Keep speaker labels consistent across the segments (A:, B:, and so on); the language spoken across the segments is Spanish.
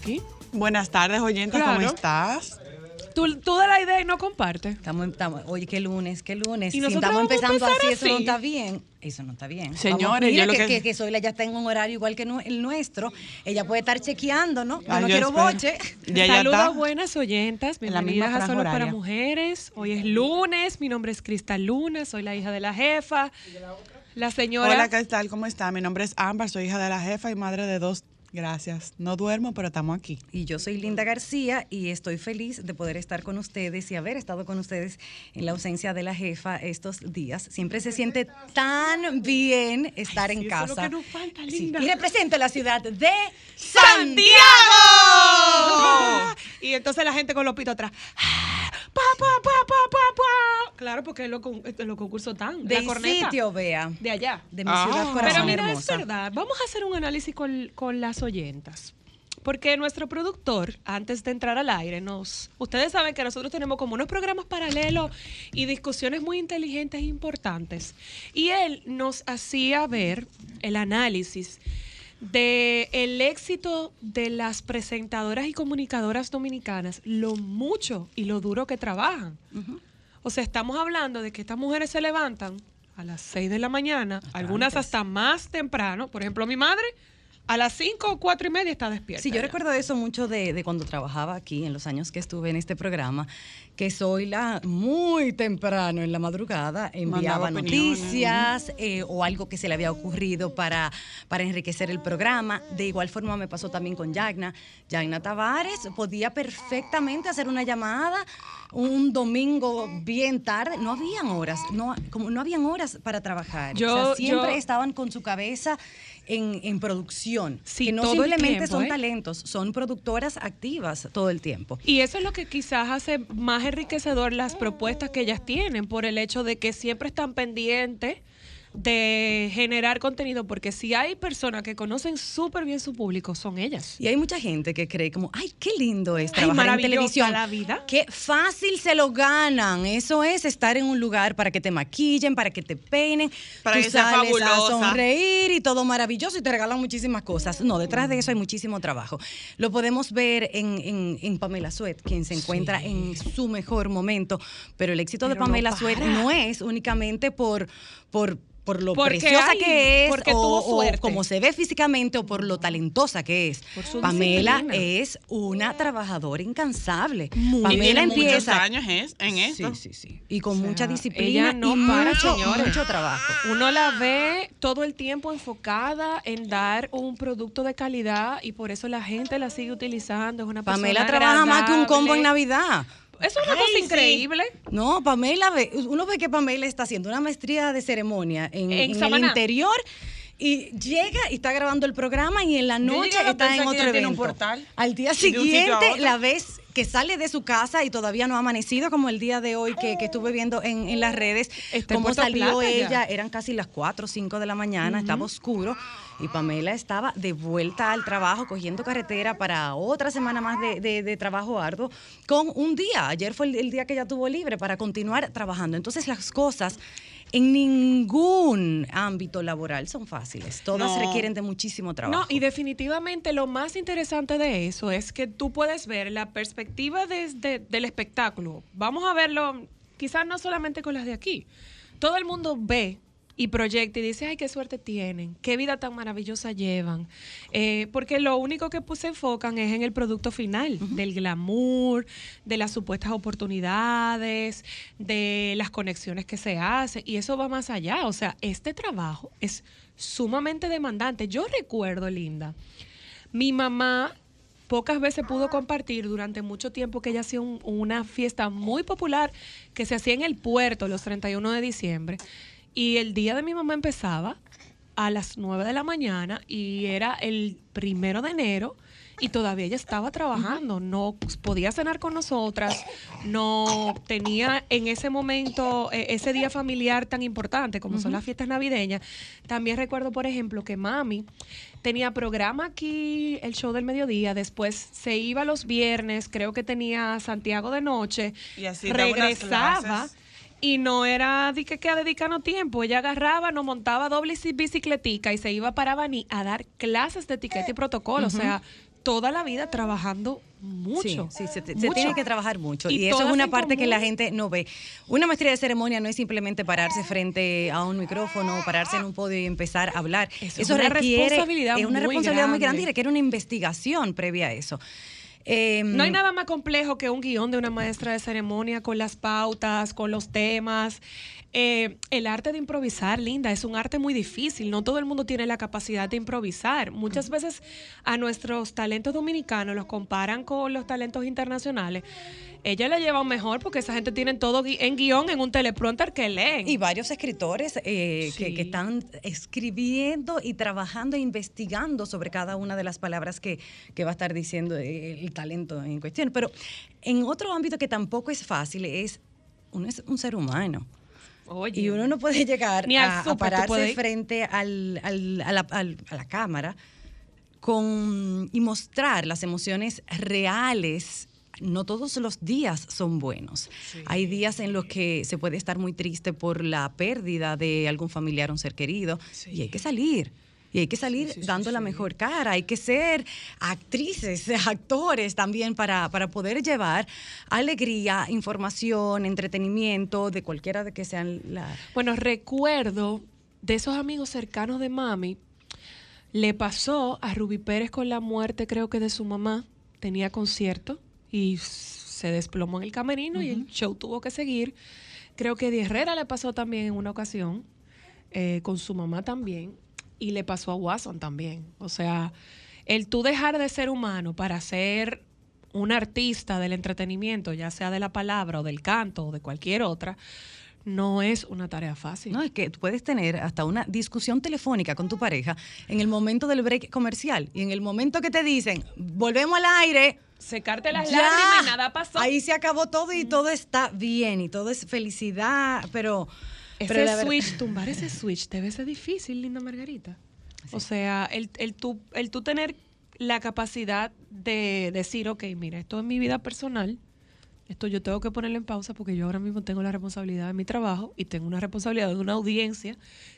A: Aquí.
B: Buenas tardes, oyentes, ¿cómo estás?
A: Tú, tú da la idea y no compartes.
C: Estamos, estamos, oye, qué lunes, qué lunes.
A: Y
C: si
A: nosotros
C: estamos empezando así, eso no está bien. Eso no está bien.
B: Señores,
C: Vamos, mire
B: yo lo
C: que,
B: que-
C: que, que Zoila ya está en un horario igual que el nuestro. Ella puede estar chequeando, ¿no? Yo
B: Ah,
C: no
B: yo
C: quiero
B: espero.
C: boche.
B: Ya, ya
A: Saludos
B: está.
A: buenas oyentas,
B: la
A: bienvenidas a Solo para. Mujeres. Hoy es lunes, mi nombre es Cristal Luna, soy la hija de la jefa. La señora...
B: Hola, ¿qué tal? ¿Cómo está? Mi nombre es Ámbar, soy hija de la jefa y madre de dos. Gracias. No duermo, pero estamos aquí.
C: Y yo soy Linda García y estoy feliz de poder estar con ustedes y haber estado con ustedes en la ausencia de la jefa estos días. Siempre se siente tan bien estar en
A: sí, eso es lo
C: casa.
A: que nos falta,
C: Sí,
A: linda.
C: Y represento la ciudad de
A: ¡Santiago! Y entonces la gente con los pitos atrás. Pa, pa, pa, pa, pa, pa. Claro, porque es lo, con- es lo concurso tan.
C: De
A: la corneta.
C: sitio, vea.
A: De allá.
C: De mi
B: Ah.
C: ciudad
B: Pero
C: corazón
A: Pero mira,
C: hermosa.
A: es verdad. Vamos a hacer un análisis con, con las oyentas. Porque nuestro productor, antes de entrar al aire, nos. Ustedes saben que nosotros tenemos como unos programas paralelos y discusiones muy inteligentes e importantes. Y él nos hacía ver el análisis de el éxito de las presentadoras y comunicadoras dominicanas, lo mucho y lo duro que trabajan. O sea, estamos hablando de que estas mujeres se levantan a las 6 de la mañana, algunas hasta más temprano. Por ejemplo, mi madre a las 5 o 4 y media está despierta.
C: Sí, yo
A: ya.
C: recuerdo eso mucho de, de cuando trabajaba aquí, en los años que estuve en este programa, que soy la muy temprano en la madrugada, enviaba
B: Mandaba
C: noticias eh, o algo que se le había ocurrido para, para enriquecer el programa. De igual forma me pasó también con Yagna. Yagna Tavares podía perfectamente hacer una llamada un domingo bien tarde. No habían horas, no, como no habían horas para trabajar.
A: Yo-
C: O sea, siempre
A: yo-
C: estaban con su cabeza en, en producción.
A: Sí,
C: que no
A: todo
C: simplemente
A: tiempo,
C: son
A: ¿eh?
C: talentos, son productoras activas todo el tiempo.
A: Y eso es lo que quizás hace más enriquecedor las propuestas que ellas tienen, por el hecho de que siempre están pendientes de generar contenido, porque si hay personas que conocen súper bien su público, son ellas.
C: Y hay mucha gente que cree como, ay, qué lindo es
A: Ay,
C: trabajar en televisión.
A: la vida.
C: Qué fácil se lo ganan. Eso es estar en un lugar para que te maquillen, para que te peinen,
B: Para
C: tú
B: que sea
C: sales a
B: fabulosa.
C: sonreír y todo maravilloso y te regalan muchísimas cosas. No, detrás de eso hay muchísimo trabajo. Lo podemos ver en, en- en Pamela Suet, quien se encuentra en su mejor momento, pero el éxito de
A: Pero no
C: Pamela Suet no es únicamente por... por por lo
A: Porque
C: preciosa
A: hay-
C: que es,
A: porque
C: o,
A: tuvo
C: o
A: suerte.
C: como se ve físicamente, o por lo talentosa que es. Pamela
A: disciplina.
C: es una trabajadora incansable.
A: Muy.
C: Pamela
B: tiene muchos
C: empieza.
B: años es- en esto.
C: Sí, sí, sí. Y con
A: O sea,
C: mucha disciplina
A: ella no
C: y
A: para,
C: mucho,
A: señores.
C: mucho trabajo.
A: Uno la ve todo el tiempo enfocada en dar un producto de calidad y por eso la gente la sigue utilizando. Es una persona
C: Pamela trabaja más que un combo en
A: agradable.
C: Navidad.
A: Eso es una
B: Ay,
A: cosa
B: sí.
A: increíble.
C: No, Pamela ve, uno ve que Pamela está haciendo una maestría de ceremonia en,
A: En
C: en el interior y llega y está grabando el programa y en la noche está en otro
B: ella tiene un
C: evento.
B: portal
C: Al día siguiente la ves que sale de su casa y todavía no ha amanecido como el día de hoy que, que estuve viendo en, en las redes cómo salió ella, eran casi las 4 o 5 de la mañana, estaba oscuro y Pamela estaba de vuelta al trabajo cogiendo carretera para otra semana más de, de- de trabajo arduo con un día. Ayer fue el, el día que ella tuvo libre para continuar trabajando. Entonces las cosas en ningún ámbito laboral son fáciles. Todas
B: No.
C: requieren de muchísimo trabajo.
A: No, y definitivamente lo más interesante de eso es que tú puedes ver la perspectiva desde del espectáculo. Vamos a verlo, quizás no solamente con las de aquí. Todo el mundo ve y proyecta y dice, ay, qué suerte tienen, qué vida tan maravillosa llevan. Eh, porque lo único que pues, se enfocan es en el producto final, del glamour, de las supuestas oportunidades, de las conexiones que se hacen. Y eso va más allá. O sea, este trabajo es sumamente demandante. Yo recuerdo, Linda, mi mamá pocas veces pudo compartir durante mucho tiempo que ella hacía un- una fiesta muy popular que se hacía en el puerto los 31 de diciembre. Y el día de mi mamá empezaba a las 9 de la mañana y era el primero de enero y todavía ella estaba trabajando, no podía cenar con nosotras, no tenía en ese momento eh, ese día familiar tan importante como son las fiestas navideñas. También recuerdo, por ejemplo, que mami tenía programa aquí, el show del mediodía, después se iba los viernes, creo que tenía Santiago de noche,
B: Y así
A: regresaba. Y no era de que, que a dedicarnos tiempo. Ella agarraba, nos montaba doble ci- bicicletica y se iba para Baní a dar clases de etiqueta y protocolo. O sea, toda la vida trabajando mucho.
C: Sí, sí, se, te- se
A: mucho.
C: tiene que trabajar mucho.
A: Y
C: Y, eso es una parte que la gente no ve. Una maestría de ceremonia no es simplemente pararse frente a un micrófono, pararse en un podio y empezar a hablar.
A: Eso
C: Eso,
A: es una
C: requiere
A: responsabilidad
C: es una
A: muy
C: responsabilidad muy grande y requiere una investigación previa a eso. Eh,
A: No hay nada más complejo que un guion de una maestra de ceremonia con las pautas, con los temas. Eh, el arte de improvisar, Linda, es un arte muy difícil. No todo el mundo tiene la capacidad de improvisar. Muchas veces a nuestros talentos dominicanos los comparan con los talentos internacionales. Ella la lleva mejor porque esa gente tiene todo gui- en guion en un teleprompter que leen.
C: Y varios escritores eh, que,
A: Sí.
C: que están escribiendo y trabajando e investigando sobre cada una de las palabras que, que va a estar diciendo el talento en cuestión. Pero en otro ámbito que tampoco es fácil es, uno es un ser humano.
A: Oye.
C: Y uno no puede llegar
A: Ni
C: a, pararse frente al- al- a, la, al- a la cámara con, y mostrar las emociones reales. No todos los días son buenos. Hay días en los que se puede estar muy triste por la pérdida de algún familiar o un ser querido y hay que salir. Y hay que salir dando la mejor cara. Hay que ser actrices, actores también para, para poder llevar alegría, información, entretenimiento, de cualquiera de que sean la,
A: Bueno, recuerdo de esos amigos cercanos de mami, le pasó a Ruby Pérez con la muerte, creo que de su mamá. Tenía concierto y se desplomó en el camerino y el show tuvo que seguir. Creo que de Herrera le pasó también en una ocasión, eh, con su mamá también, y le pasó a Watson también. O sea, el tú dejar de ser humano para ser un artista del entretenimiento, ya sea de la palabra o del canto o de cualquier otra, no es una tarea fácil.
C: No, es que tú puedes tener hasta una discusión telefónica con tu pareja en el momento del break comercial y en el momento que te dicen, volvemos al aire.
A: Secarte las
C: ya,
A: lágrimas y nada pasó.
C: Ahí se acabó todo y todo está bien y todo es felicidad, pero...
A: ese switch, tumbar ese switch, debe ser difícil, linda Margarita. O sea, el, el, tú, el tú tener la capacidad de decir, ok, mira, esto es mi vida personal, esto yo tengo que ponerlo en pausa porque yo ahora mismo tengo la responsabilidad de mi trabajo y tengo una responsabilidad de una audiencia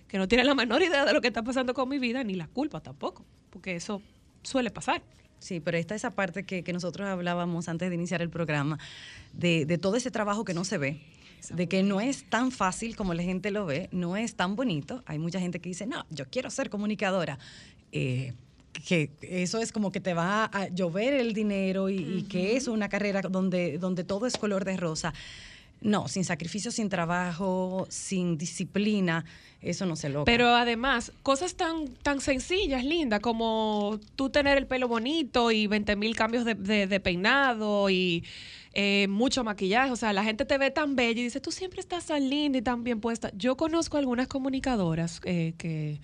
A: que no tiene la menor idea de lo que está pasando con mi vida, ni la culpa tampoco, porque eso suele pasar.
C: Sí, pero esta esa parte que, que nosotros hablábamos antes de iniciar el programa, de, de todo ese trabajo que no se ve, de que no es tan fácil como la gente lo ve, no es tan bonito. Hay mucha gente que dice, no, yo quiero ser comunicadora. Eh, que eso es como que te va a llover el dinero y, y que es una carrera donde, donde todo es color de rosa. No, sin sacrificio, sin trabajo, sin disciplina, eso no se logra.
A: Pero además, cosas tan, tan sencillas, linda, como tú tener el pelo bonito y 20 mil cambios de, de- de peinado y eh, mucho maquillaje. O sea, la gente te ve tan bella y dice, tú siempre estás tan linda y tan bien puesta. Yo conozco algunas comunicadoras eh, que,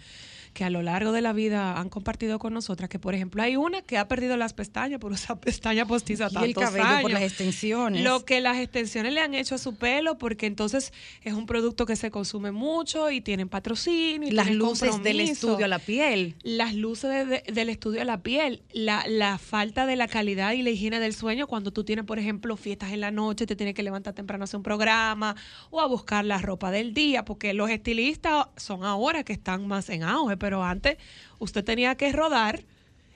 A: que a lo largo de la vida han compartido con nosotras, que por ejemplo hay una que ha perdido las pestañas por usar pestañas postizas
C: y el
A: tantos
C: cabello por
A: años.
C: las extensiones.
A: Lo que las extensiones le han hecho a su pelo, porque entonces es un producto que se consume mucho y tienen patrocinio. Y
C: las
A: tienen
C: luces del estudio a la piel.
A: Las luces de- de- del estudio a la piel, la, la falta de la calidad y la higiene del sueño cuando tú tienes, por ejemplo, fiestas en la noche, te tienes que levantar temprano a hacer un programa o a buscar la ropa del día, porque los estilistas son ahora que están más en auge, pero antes usted tenía que rodar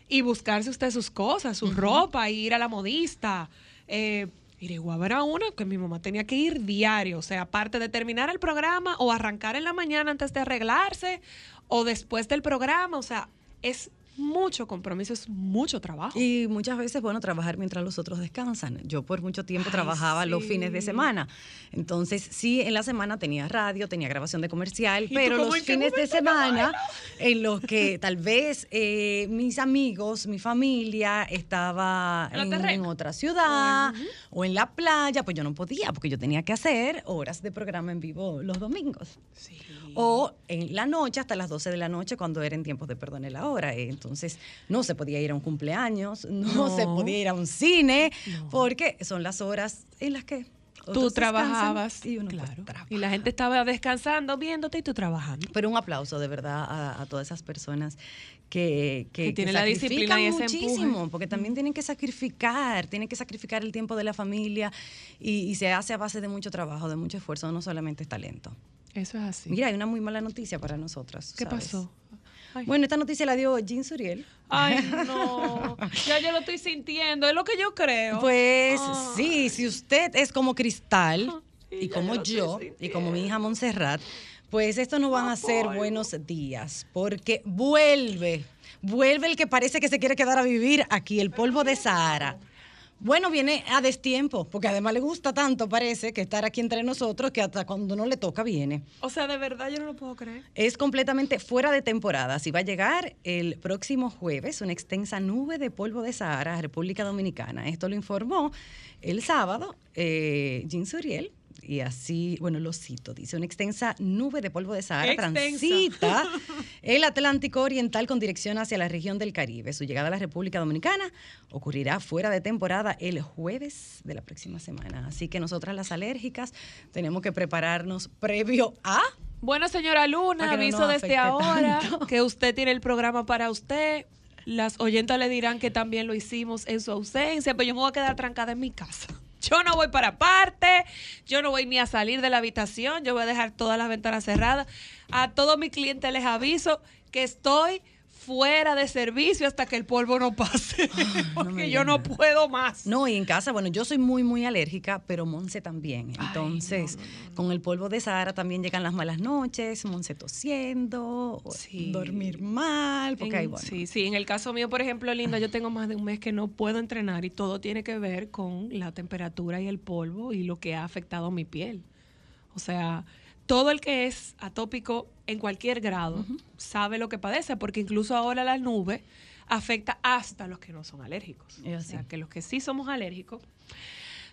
A: y buscarse usted sus cosas, su ropa, y ir a la modista. eh, Irigüaba era una que mi mamá tenía que ir diario, o sea, aparte de terminar el programa o arrancar en la mañana antes de arreglarse o después del programa, o sea, es mucho compromiso, es mucho trabajo.
C: Y muchas veces, bueno, trabajar mientras los otros descansan. Yo por mucho tiempo
A: Ay,
C: trabajaba los fines de semana. Entonces, sí, en la semana tenía radio, tenía grabación de comercial, pero los fines de semana en los que tal vez eh, mis amigos, mi familia estaba
A: en
C: otra ciudad o en la playa, pues yo no podía porque yo tenía que hacer horas de programa en vivo los domingos.
A: Sí.
C: O en la noche, hasta las 12 de la noche, cuando era en tiempos de perdone la hora. Eh, Entonces, no se podía ir a un cumpleaños, no,
A: No.
C: se podía ir a un cine, porque son las horas en las que
A: Tú trabajabas,
C: y uno pues, trabaja.
A: Y la gente estaba descansando, viéndote y tú trabajando.
C: Pero un aplauso de verdad a, a todas esas personas que, que,
A: Que tienen la disciplina y ese
C: muchísimo,
A: empuje.
C: porque también tienen que sacrificar, tienen que sacrificar el tiempo de la familia y, y se hace a base de mucho trabajo, de mucho esfuerzo, no solamente es talento.
A: Eso es así.
C: Mira, hay una muy mala noticia para nosotras.
A: ¿Qué
C: ¿sabes?
A: pasó? Ay.
C: Bueno, esta noticia la dio Jean Suriel.
A: Ay, no. Ya yo lo estoy sintiendo, es lo que yo creo.
C: Pues
A: Ah.
C: sí, si usted es como Cristal y como
A: yo
C: y como mi hija Montserrat, pues estos no van a ser buenos días porque vuelve, vuelve el que parece que se quiere quedar a vivir aquí, el polvo de Sahara. Bueno, viene a destiempo, porque además le gusta tanto, parece, que estar aquí entre nosotros, que hasta cuando no le toca viene.
A: O sea, de verdad yo no lo puedo creer.
C: Es completamente fuera de temporada. Si va a llegar el próximo jueves una extensa nube de polvo de Sahara a República Dominicana. Esto lo informó el sábado eh, Jean Suriel. Y así, bueno, lo cito, dice, una extensa nube de polvo de Sahara transita el Atlántico Oriental con dirección hacia la región del Caribe. Su llegada a la República Dominicana ocurrirá fuera de temporada el jueves de la próxima semana. Así que nosotras las alérgicas tenemos que prepararnos previo a
A: Bueno, señora Luna,
C: no
A: aviso desde ahora
C: tanto.
A: que usted tiene el programa para usted. Las oyentas le dirán que también lo hicimos en su ausencia, pero yo me voy a quedar trancada en mi casa. Yo no voy para parte, yo no voy ni a salir de la habitación, yo voy a dejar todas las ventanas cerradas. A todos mis clientes les aviso que estoy fuera de servicio hasta que el polvo no pase, porque yo no puedo más.
C: No, y en casa, bueno, yo soy muy, muy alérgica, pero Monse también.
A: Ay,
C: Entonces, con el polvo de Sahara también llegan las malas noches, Monse tosiendo,
A: Sí.
C: dormir mal, porque
A: En-
C: hay, bueno.
A: Sí, sí, en el caso mío, por ejemplo, Linda, yo tengo más de un mes que no puedo entrenar y todo tiene que ver con la temperatura y el polvo y lo que ha afectado mi piel. O sea, todo el que es atópico en cualquier grado sabe lo que padece, porque incluso ahora la nube afecta hasta los que no son alérgicos. O sea, que los que sí somos alérgicos,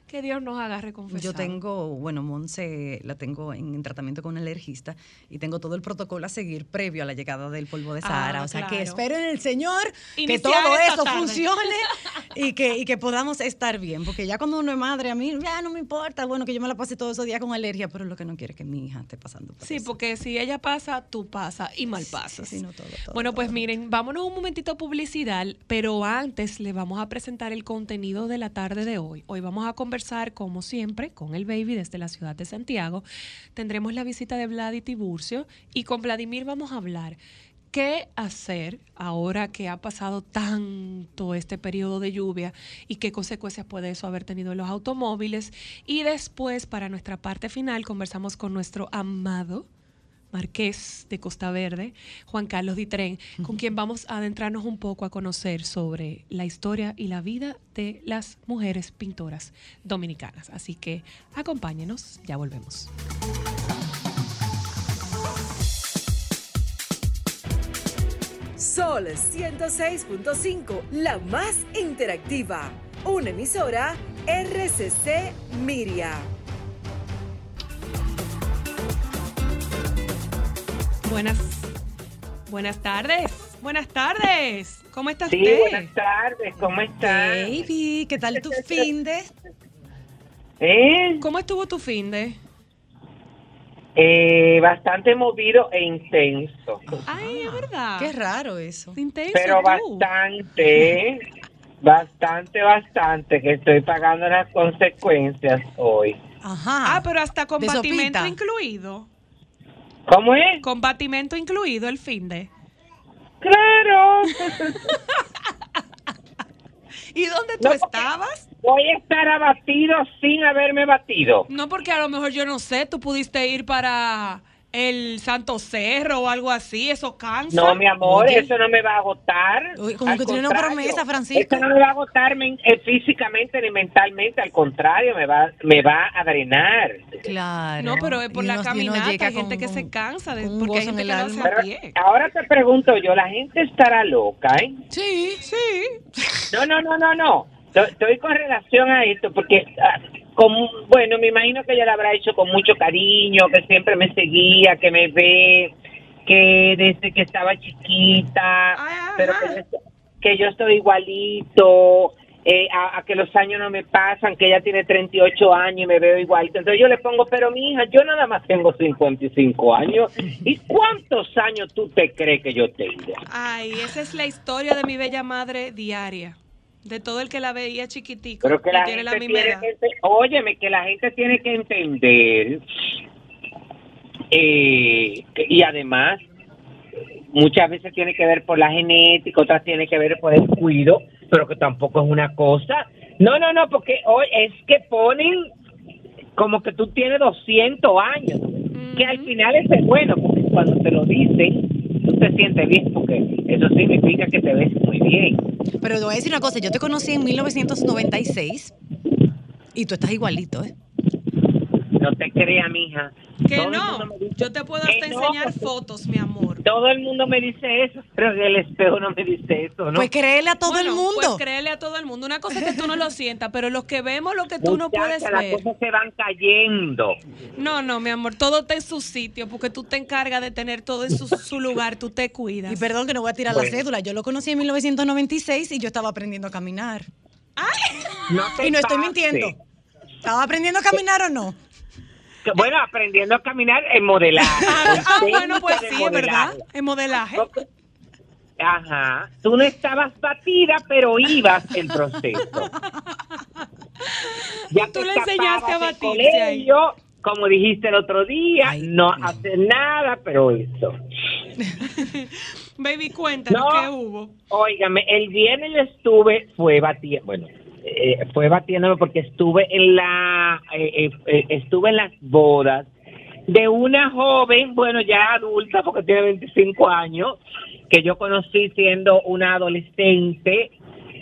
A: que Dios nos agarre confesado.
C: Yo tengo, bueno, Monse la tengo en, en tratamiento con un alergista y tengo todo el protocolo a seguir previo a la llegada del polvo de
A: Ah,
C: Sahara. o sea, que espero en el Señor que todo eso
A: tarde.
C: funcione y que, y que podamos estar bien. Porque ya cuando uno es madre, a mí ya no me importa, bueno, que yo me la pase todos esos días con alergia, pero lo que no quiero es que mi hija esté pasando por
A: Sí,
C: eso.
A: porque si ella pasa, tú pasas y mal
C: Sí,
A: pasas.
C: sí, no, todo, todo,
A: bueno, pues miren, vámonos un momentito a publicidad, pero antes le vamos a presentar el contenido de la tarde de hoy. Hoy vamos a conversar, como siempre, con el baby desde la ciudad de Santiago. Tendremos la visita de Vlad y Tiburcio y con Vladimir vamos a hablar. ¿Qué hacer ahora que ha pasado tanto este periodo de lluvia y qué consecuencias puede eso haber tenido en los automóviles? Y después, para nuestra parte final, conversamos con nuestro amado Marqués de Costa Verde, Juan Carlos Ditren, con quien vamos a adentrarnos un poco a conocer sobre la historia y la vida de las mujeres pintoras dominicanas. Así que acompáñenos, ya volvemos.
D: Sol 106.5, la más interactiva. Una emisora RCC Miria.
A: Buenas, buenas tardes, buenas tardes. ¿Cómo está
E: Sí,
A: usted?
E: buenas tardes, ¿cómo estás?
C: Baby, ¿qué tal tu fin de?
E: ¿Eh?
A: ¿Cómo estuvo tu fin de?
E: Eh, bastante movido e intenso,
A: Ay, es verdad.
C: Qué raro eso.
A: Intenso
E: pero
A: tú.
E: bastante, bastante, bastante, que estoy pagando las consecuencias hoy.
C: Ajá.
A: Ah, pero hasta con
C: De
A: batimento
C: sopita.
A: incluido.
E: ¿Cómo es?
A: Con batimento incluido el fin de.
E: Claro.
A: ¿Y dónde tú
E: No,
A: estabas?
E: voy a estar abatido sin haberme batido.
A: No, porque a lo mejor yo no sé, tú pudiste ir para el Santo Cerro o algo así, eso cansa.
E: No, mi amor,
C: Oye.
E: eso no me va a agotar.
C: Uy, como
E: Al
C: que tiene una promesa, Francisco.
E: Eso no me va a agotar eh, físicamente ni mentalmente, al contrario, me va, me va a drenar.
C: Claro.
A: No, pero es por
C: Y
A: la caminata, hay gente
C: con-
A: que se cansa, de, porque hay gente
C: en
A: que hace
C: alma.
A: a pie.
E: ahora te pregunto yo, la gente estará loca, ¿eh?
C: Sí.
A: Sí.
E: No, no, no, no, no. To- Estoy con relación a esto porque, bueno, me imagino que ella lo habrá hecho con mucho cariño, que siempre me seguía, que me ve, que desde que estaba chiquita,
A: Ajá.
E: pero que yo, que yo estoy igualito, eh, a, a que los años no me pasan, que ella tiene 38 años y me veo igualito. Entonces yo le pongo, pero mi hija, yo nada más tengo 55 años. ¿Y cuántos años tú te crees que yo tengo?
A: Ay, esa es la historia de mi bella madre diaria. De todo el que la veía chiquitico
E: Pero que la
A: tiene
E: gente
A: la misma
E: tiene
A: edad.
E: que, óyeme, que la gente tiene que entender eh, y además muchas veces tiene que ver por la genética, otras tiene que ver por el cuido, pero que tampoco es una cosa. No, no, no, porque hoy es que ponen como que tú tienes 200 años, que al final es bueno, porque cuando te lo dicen, tú te sientes bien, porque eso significa que te ves muy bien.
C: Pero te voy a decir una cosa, yo te conocí en 1996 y tú estás igualito, ¿eh?
E: No te creas, mija.
A: Que
E: Todo
A: no,
E: mundo me dice-
A: yo te puedo hasta enseñar fotos, mi amor.
E: Todo el mundo me dice eso, pero en el espejo no me dice eso, ¿no?
C: Pues créele a todo
A: Bueno,
C: el mundo.
A: Pues créele a todo el mundo. Una cosa es que tú no lo sientas, pero los que vemos lo que tú no
E: Muchacha,
A: puedes
E: las
A: ver.
E: cosas se van cayendo.
A: No, no, mi amor, todo está en su sitio porque tú te encargas de tener todo en su, su lugar, tú te cuidas.
C: y perdón que no voy a tirar
E: Bueno.
C: la cédula, yo lo conocí en 1996 y yo estaba aprendiendo a caminar.
E: No te
C: Y no estoy mintiendo. ¿Estaba aprendiendo a caminar o no?
E: Bueno, aprendiendo a caminar en modelaje.
A: Ah,
E: en
A: ah, bueno, pues sí, es verdad.
E: modelaje.
A: En modelaje.
E: Ajá. Tú no estabas batida, pero ibas en proceso. Ya
A: Tú
E: te
A: le enseñaste a batirse ahí.
E: Como dijiste el otro día,
C: Ay,
E: no
C: Dios.
E: hacer nada, pero eso.
A: Baby, cuéntanos
E: No.
A: qué hubo.
E: Óigame, el viernes yo estuve, fue batiendo, bueno, eh, fue batiéndome porque estuve en la, eh, eh, eh, estuve en las bodas de una joven, bueno, ya adulta porque tiene 25 años, que yo conocí siendo una adolescente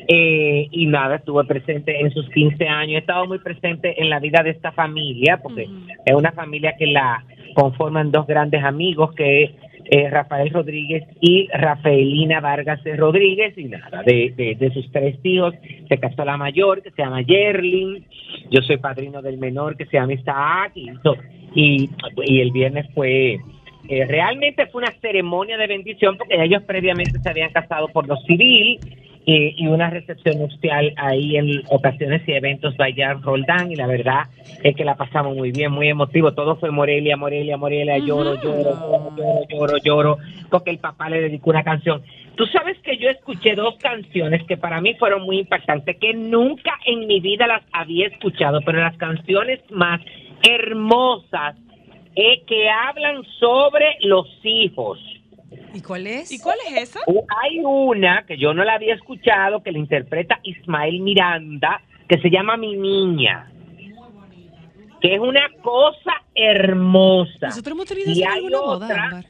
E: eh, y nada, estuve presente en sus 15 años, he estado muy presente en la vida de esta familia porque es una familia que la conforman dos grandes amigos que eh, Rafael Rodríguez y Rafaelina Vargas Rodríguez y nada, de, de, sus tres hijos se casó la mayor que se llama Yerlin, yo soy padrino del menor que se llama Isaac y, y el viernes fue eh, realmente fue una ceremonia de bendición porque ellos previamente se habían casado por lo civil eh, y una recepción nupcial ahí en ocasiones y eventos Bayar Roldán y la verdad es que la pasamos muy bien, muy emotivo, todo fue Morelia, Morelia, Morelia, lloro, lloro, lloro, lloro, lloro, lloro, porque el papá le dedicó una canción. Tú sabes que yo escuché dos canciones que para mí fueron muy impactantes, que nunca en mi vida las había escuchado, pero las canciones más hermosas eh, que hablan sobre los hijos.
C: ¿Y cuál es?
A: ¿Y cuál es esa?
E: Uh, Hay una que yo no la había escuchado, que la interpreta Ismael Miranda, que se llama Mi Niña. Que es una cosa hermosa.
A: Nosotros hemos tenido
E: Y hay
A: alguna Ámbar.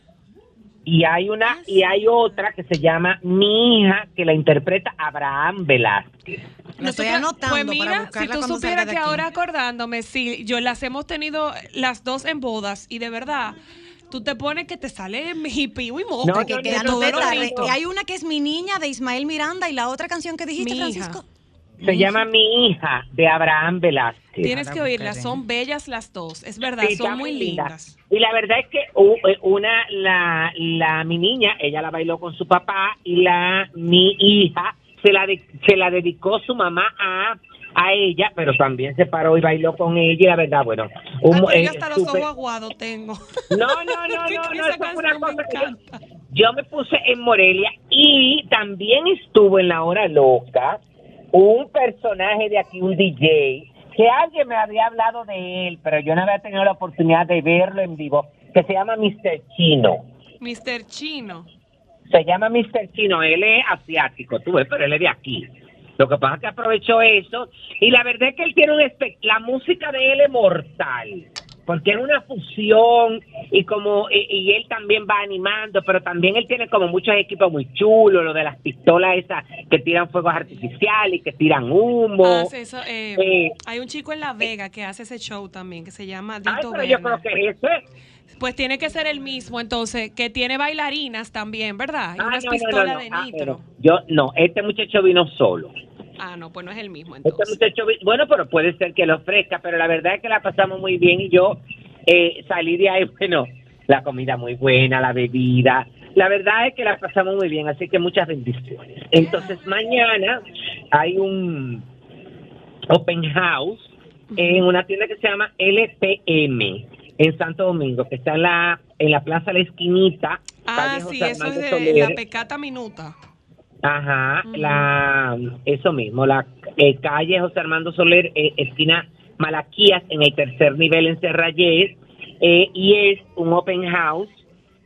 E: Y hay una y hay otra que se llama Mi hija, que la interpreta Abraham Velázquez.
C: La estoy
A: Nosotras-
C: anotando
A: pues mira,
C: para buscarla
A: si tú supieras que
C: aquí.
A: ahora acordándome, sí, yo las hemos tenido las dos en bodas y de verdad, tú te pones que te sale hippie y moco.
E: No,
C: que
E: no, no, no.
C: Y hay una que es Mi Niña de Ismael Miranda y la otra canción que dijiste,
A: Mi hija.
C: Francisco.
E: Se llama Mi hija de Abraham Velázquez.
A: Tienes que oírlas, son bellas las dos, es verdad,
E: Sí,
A: son muy
E: linda.
A: lindas.
E: Y la verdad es que eh, una, la, la, mi niña, ella la bailó con su papá y la, mi hija, se la, de- se la dedicó su mamá a, a ella, pero también se paró y bailó con ella y la verdad, bueno. un- eh,
A: yo hasta los ojos aguados tengo.
E: No, no, no, no, no, eso fue una cosa que yo, yo me puse en Morelia y también estuvo en la hora loca un personaje de aquí, un DJ, que alguien me había hablado de él, pero yo no había tenido la oportunidad de verlo en vivo, que se llama Mr. Chino.
A: Mr. Chino.
E: Se llama Mr. Chino, él es asiático, tú ves, pero él es de aquí. Lo que pasa es que aprovechó eso y la verdad es que él tiene un la música de él es mortal. Porque es una fusión y como y, y él también va animando, pero también él tiene como muchos equipos muy chulos, lo de las pistolas esas que tiran fuegos artificiales y que tiran humo.
A: Ah, sí, eso, eh,
E: Eh,
A: hay un chico en La Vega que hace ese show también, que se llama
E: Ay,
A: Dito
E: pero yo creo que ese.
A: Pues tiene que ser el mismo, entonces, que tiene bailarinas también, ¿verdad? Y
E: Ah,
A: unas
E: no, no, no,
A: pistolas
E: no.
A: de
E: Ah,
A: nitro.
E: yo no, este muchacho vino solo.
A: Ah, no, pues no es el mismo
E: Este
A: entonces.
E: muchacho, bueno, pero puede ser que lo ofrezca, pero la verdad es que la pasamos muy bien y yo eh, salí de ahí, bueno, la comida muy buena, la bebida. La verdad es que la pasamos muy bien, así que muchas bendiciones. Entonces, mañana hay un open house en una tienda que se llama LPM en Santo Domingo, que está en la, en la Plaza La Esquinita.
A: Ah, sí, eso es de
E: Soler.
A: la pecata minuta.
E: Ajá, la, eso mismo, la eh, calle José Armando Soler, eh, esquina Malaquías, en el tercer nivel en Cerrayés, eh, y es un open house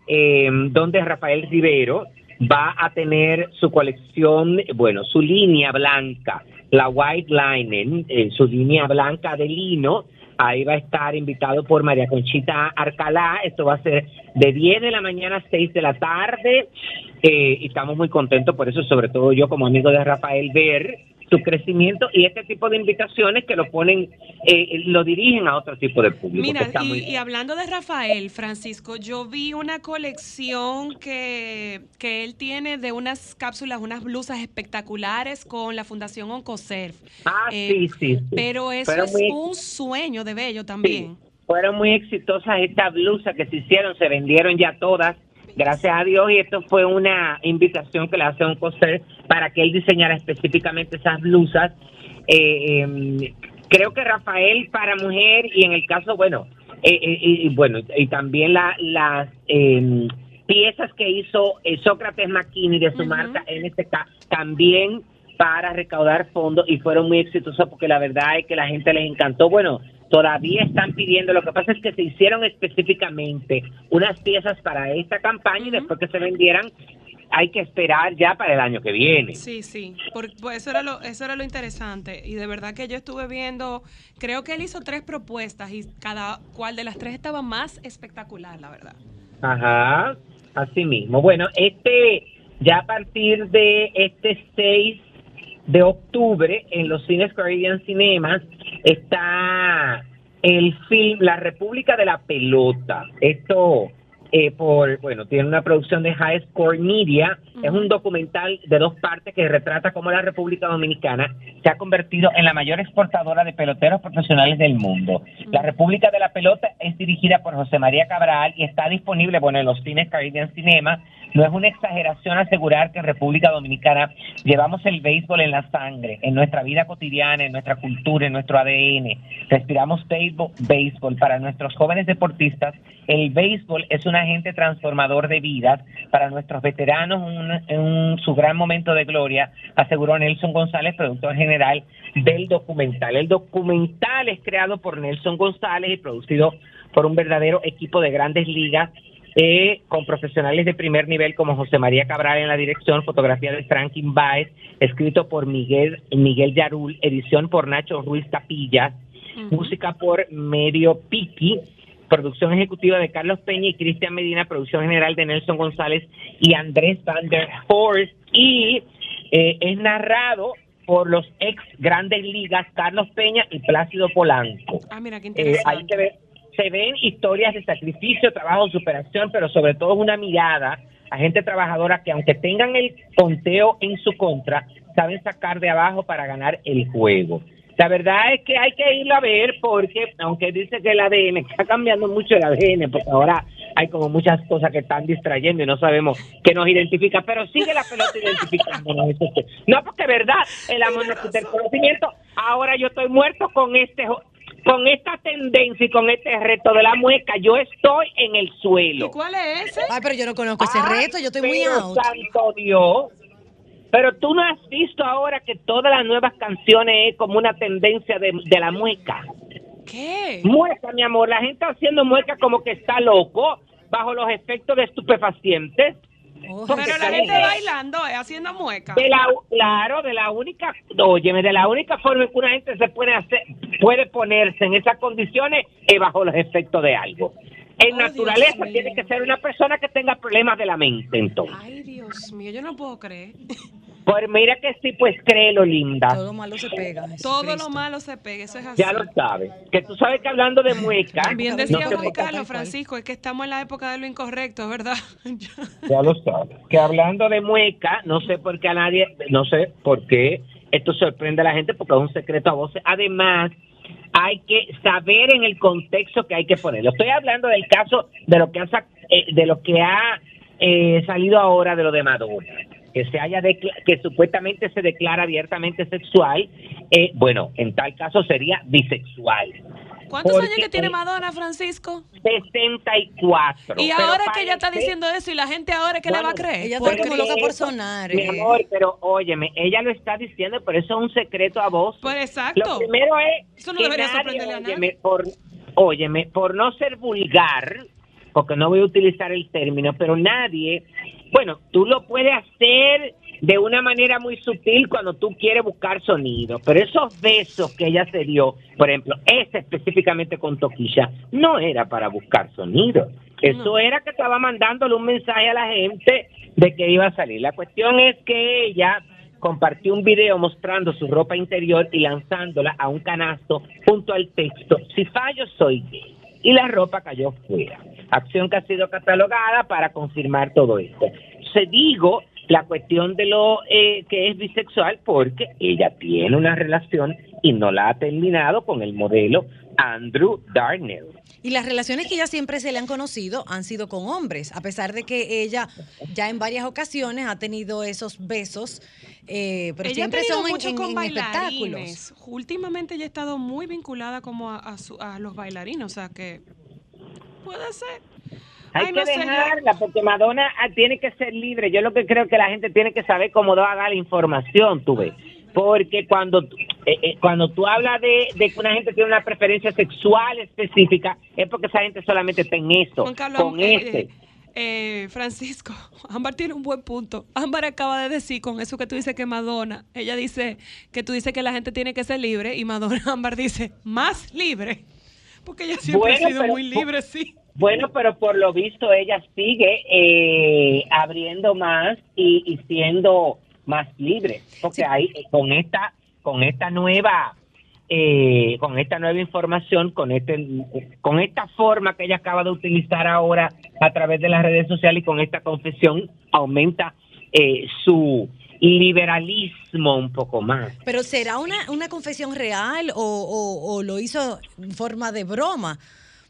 E: eh, donde Rafael Rivero va a tener su colección, bueno, su línea blanca, la White Linen, eh, su línea blanca de lino. Ahí va a estar invitado por María Conchita Arcalá. Esto va a ser de 10 de la mañana a 6 de la tarde. Eh, y estamos muy contentos por eso, sobre todo yo como amigo de Rafael, ver su crecimiento y este tipo de invitaciones que lo ponen, eh, lo dirigen a otro tipo de público.
A: Mira, y,
E: muy
A: y hablando de Rafael, Francisco, yo vi una colección que, que él tiene de unas cápsulas, unas blusas espectaculares con la Fundación Oncoserv.
E: Ah,
A: Eh,
E: sí, sí, sí.
A: Pero eso es
E: muy-
A: un sueño de Bello
E: Sí,
A: también.
E: fueron muy exitosas estas blusas que se hicieron, se vendieron ya todas, gracias a Dios, y esto fue una invitación que le hace un coser para que él diseñara específicamente esas blusas. Eh, em, creo que Rafael para mujer y en el caso, bueno, eh, eh, y, bueno, y también la, las em, piezas que hizo eh, Sócrates McKinney de su marca NSK también para recaudar fondos y fueron muy exitosos porque la verdad es que la gente les encantó. Bueno, todavía están pidiendo, lo que pasa es que se hicieron específicamente unas piezas para esta campaña y después que se vendieran hay que esperar ya para el año que viene.
A: Sí, sí, por, pues eso, era lo, eso era lo interesante. Y de verdad que yo estuve viendo, creo que él hizo tres propuestas y cada cual de las tres estaba más espectacular, la verdad.
E: Ajá, así mismo. Bueno, este, ya a partir de este 6 de octubre, en los cines Caribbean Cinemas, está el film La República de la Pelota. Esto, eh, por, bueno, tiene una producción de High Score Media. Es un documental de dos partes que retrata cómo la República Dominicana se ha convertido en la mayor exportadora de peloteros profesionales del mundo. La República de la Pelota es dirigida por José María Cabral y está disponible, bueno, en los cines Caribbean Cinema. No es una exageración asegurar que en República Dominicana llevamos el béisbol en la sangre, en nuestra vida cotidiana, en nuestra cultura, en nuestro ADN. Respiramos béisbol, béisbol. Para nuestros jóvenes deportistas, el béisbol es un agente transformador de vidas. Para nuestros veteranos, un, un- su gran momento de gloria, aseguró Nelson González, productor general del documental. El documental es creado por Nelson González y producido por un verdadero equipo de grandes ligas eh, con profesionales de primer nivel como José María Cabral en la dirección, fotografía de Franklin Baez, escrito por Miguel, Miguel Yarul, edición por Nacho Ruiz Capillas, música por Medio Piki, producción ejecutiva de Carlos Peña y Cristian Medina, producción general de Nelson González y Andrés Van der Horst, y eh, es narrado por los ex grandes ligas Carlos Peña y Plácido Polanco.
A: Ah, mira, qué
E: Eh, ahí
A: interesante.
E: se, ve, se ven historias de sacrificio, trabajo, superación, pero sobre todo es una mirada a gente trabajadora que aunque tengan el conteo en su contra, saben sacar de abajo para ganar el juego. La verdad es que hay que irlo a ver porque, aunque dice que el ADN está cambiando mucho el ADN, porque ahora hay como muchas cosas que están distrayendo y no sabemos qué nos identifica, pero sigue la pelota identificándonos. No, porque verdad, el amor no quita el conocimiento. Ahora yo estoy muerto con este con esta tendencia y con este reto de la mueca, yo estoy en el
A: ¿Y
E: suelo.
A: cuál es ese?
C: Ay, pero yo no conozco ese
E: Ay,
C: reto, yo estoy muy out.
E: santo Dios. Pero tú no has visto ahora que todas las nuevas canciones es como una tendencia de, de la mueca.
A: ¿Qué?
E: Mueca, mi amor. La gente haciendo mueca como que está loco, bajo los efectos de estupefacientes.
C: Oh,
A: Pero la gente bailando, eh, haciendo mueca.
E: de la, claro, de la única, óyeme, de la única forma que una gente se puede hacer, puede ponerse en esas condiciones es bajo los efectos de algo. En
A: Oh,
E: naturaleza
A: Dios mío.
E: tiene que ser una persona que tenga problemas de la mente, entonces.
A: Ay, Dios mío, yo no puedo creer.
E: Pues mira que sí, pues créelo, linda.
C: Todo malo se pega.
A: Todo lo malo se pega, eso es así.
E: Ya lo sabes. Que tú sabes que hablando de mueca,
C: No
A: decía Juan
C: puede,
A: Carlos. Francisco, es que estamos en la época de lo incorrecto, ¿verdad?
E: ya lo sabes. Que hablando de mueca, no sé por qué a nadie, no sé por qué esto sorprende a la gente porque es un secreto a voces. Además, hay que saber en el contexto que hay que ponerlo. Estoy hablando del caso de lo que ha, eh, de lo que ha eh, salido ahora de lo de Madonna, que se haya que supuestamente se declara abiertamente sexual. eh, bueno, en tal caso sería bisexual.
A: ¿Cuántos
E: Porque
A: años que tiene Madonna, Francisco?
E: 64.
A: Y ahora que ella está diciendo eso y la gente ahora es que le va a
E: Bueno,
A: creer.
C: Ella
A: ¿Por
C: está como loca por sonar.
E: Mi
C: eh.
E: amor, pero óyeme, ella lo está diciendo, pero eso es un secreto a voz.
A: Pues exacto.
E: Lo primero es
A: Eso no
E: que
A: debería
E: nadie,
A: sorprenderle a nadie.
E: óyeme, por, óyeme, por no ser vulgar, porque no voy a utilizar el término, pero nadie, bueno, tú lo puedes hacer de una manera muy sutil cuando tú quieres buscar sonido, pero esos besos que ella se dio, por ejemplo, ese específicamente con Toquilla, no era para buscar sonido. Eso era que estaba mandándole un mensaje a la gente de que iba a salir. La cuestión es que ella compartió un video mostrando su ropa interior y lanzándola a un canasto junto al texto, si fallo soy gay. Y la ropa cayó fuera. Acción que ha sido catalogada para confirmar todo esto. Se digo la cuestión de lo eh, que es bisexual porque ella tiene una relación y no la ha terminado con el modelo Andrew Darnell.
C: Y las relaciones que ella siempre se le han conocido han sido con hombres, a pesar de que ella ya en varias ocasiones ha tenido esos besos, eh, pero
A: ella ha
C: siempre
A: tenido
C: son en,
A: mucho
C: en-
A: con
C: en espectáculos.
A: bailarines. Últimamente ella ha estado muy vinculada como a, a su- a los bailarines, o sea que puede ser.
E: Hay
A: Ay,
E: que
A: no sé, yo-
E: dejarla porque Madonna ah, tiene que ser libre. Yo lo que creo que la gente tiene que saber cómo dar la información, tú ves. Porque cuando, tú- eh, eh, cuando tú hablas de, de que una gente tiene una preferencia sexual específica, es porque esa gente solamente está en
A: Carlos,
E: con
A: eh,
E: este.
A: eh, eh, Francisco, Ámbar tiene un buen punto. Ámbar acaba de decir con eso que tú dices que Madonna, ella dice que tú dices que la gente tiene que ser libre y Madonna Ámbar dice más libre. Porque ella siempre
E: Bueno,
A: ha sido
E: pero-
A: muy libre, sí.
E: Bueno, pero por lo visto ella sigue eh, abriendo más y, y siendo más libre, porque ahí eh, con esta con esta nueva eh, con esta nueva información, con este con esta forma que ella acaba de utilizar ahora a través de las redes sociales y con esta confesión aumenta eh, su liberalismo un poco más.
C: Pero ¿será una, una confesión real o, o- o lo hizo en forma de broma?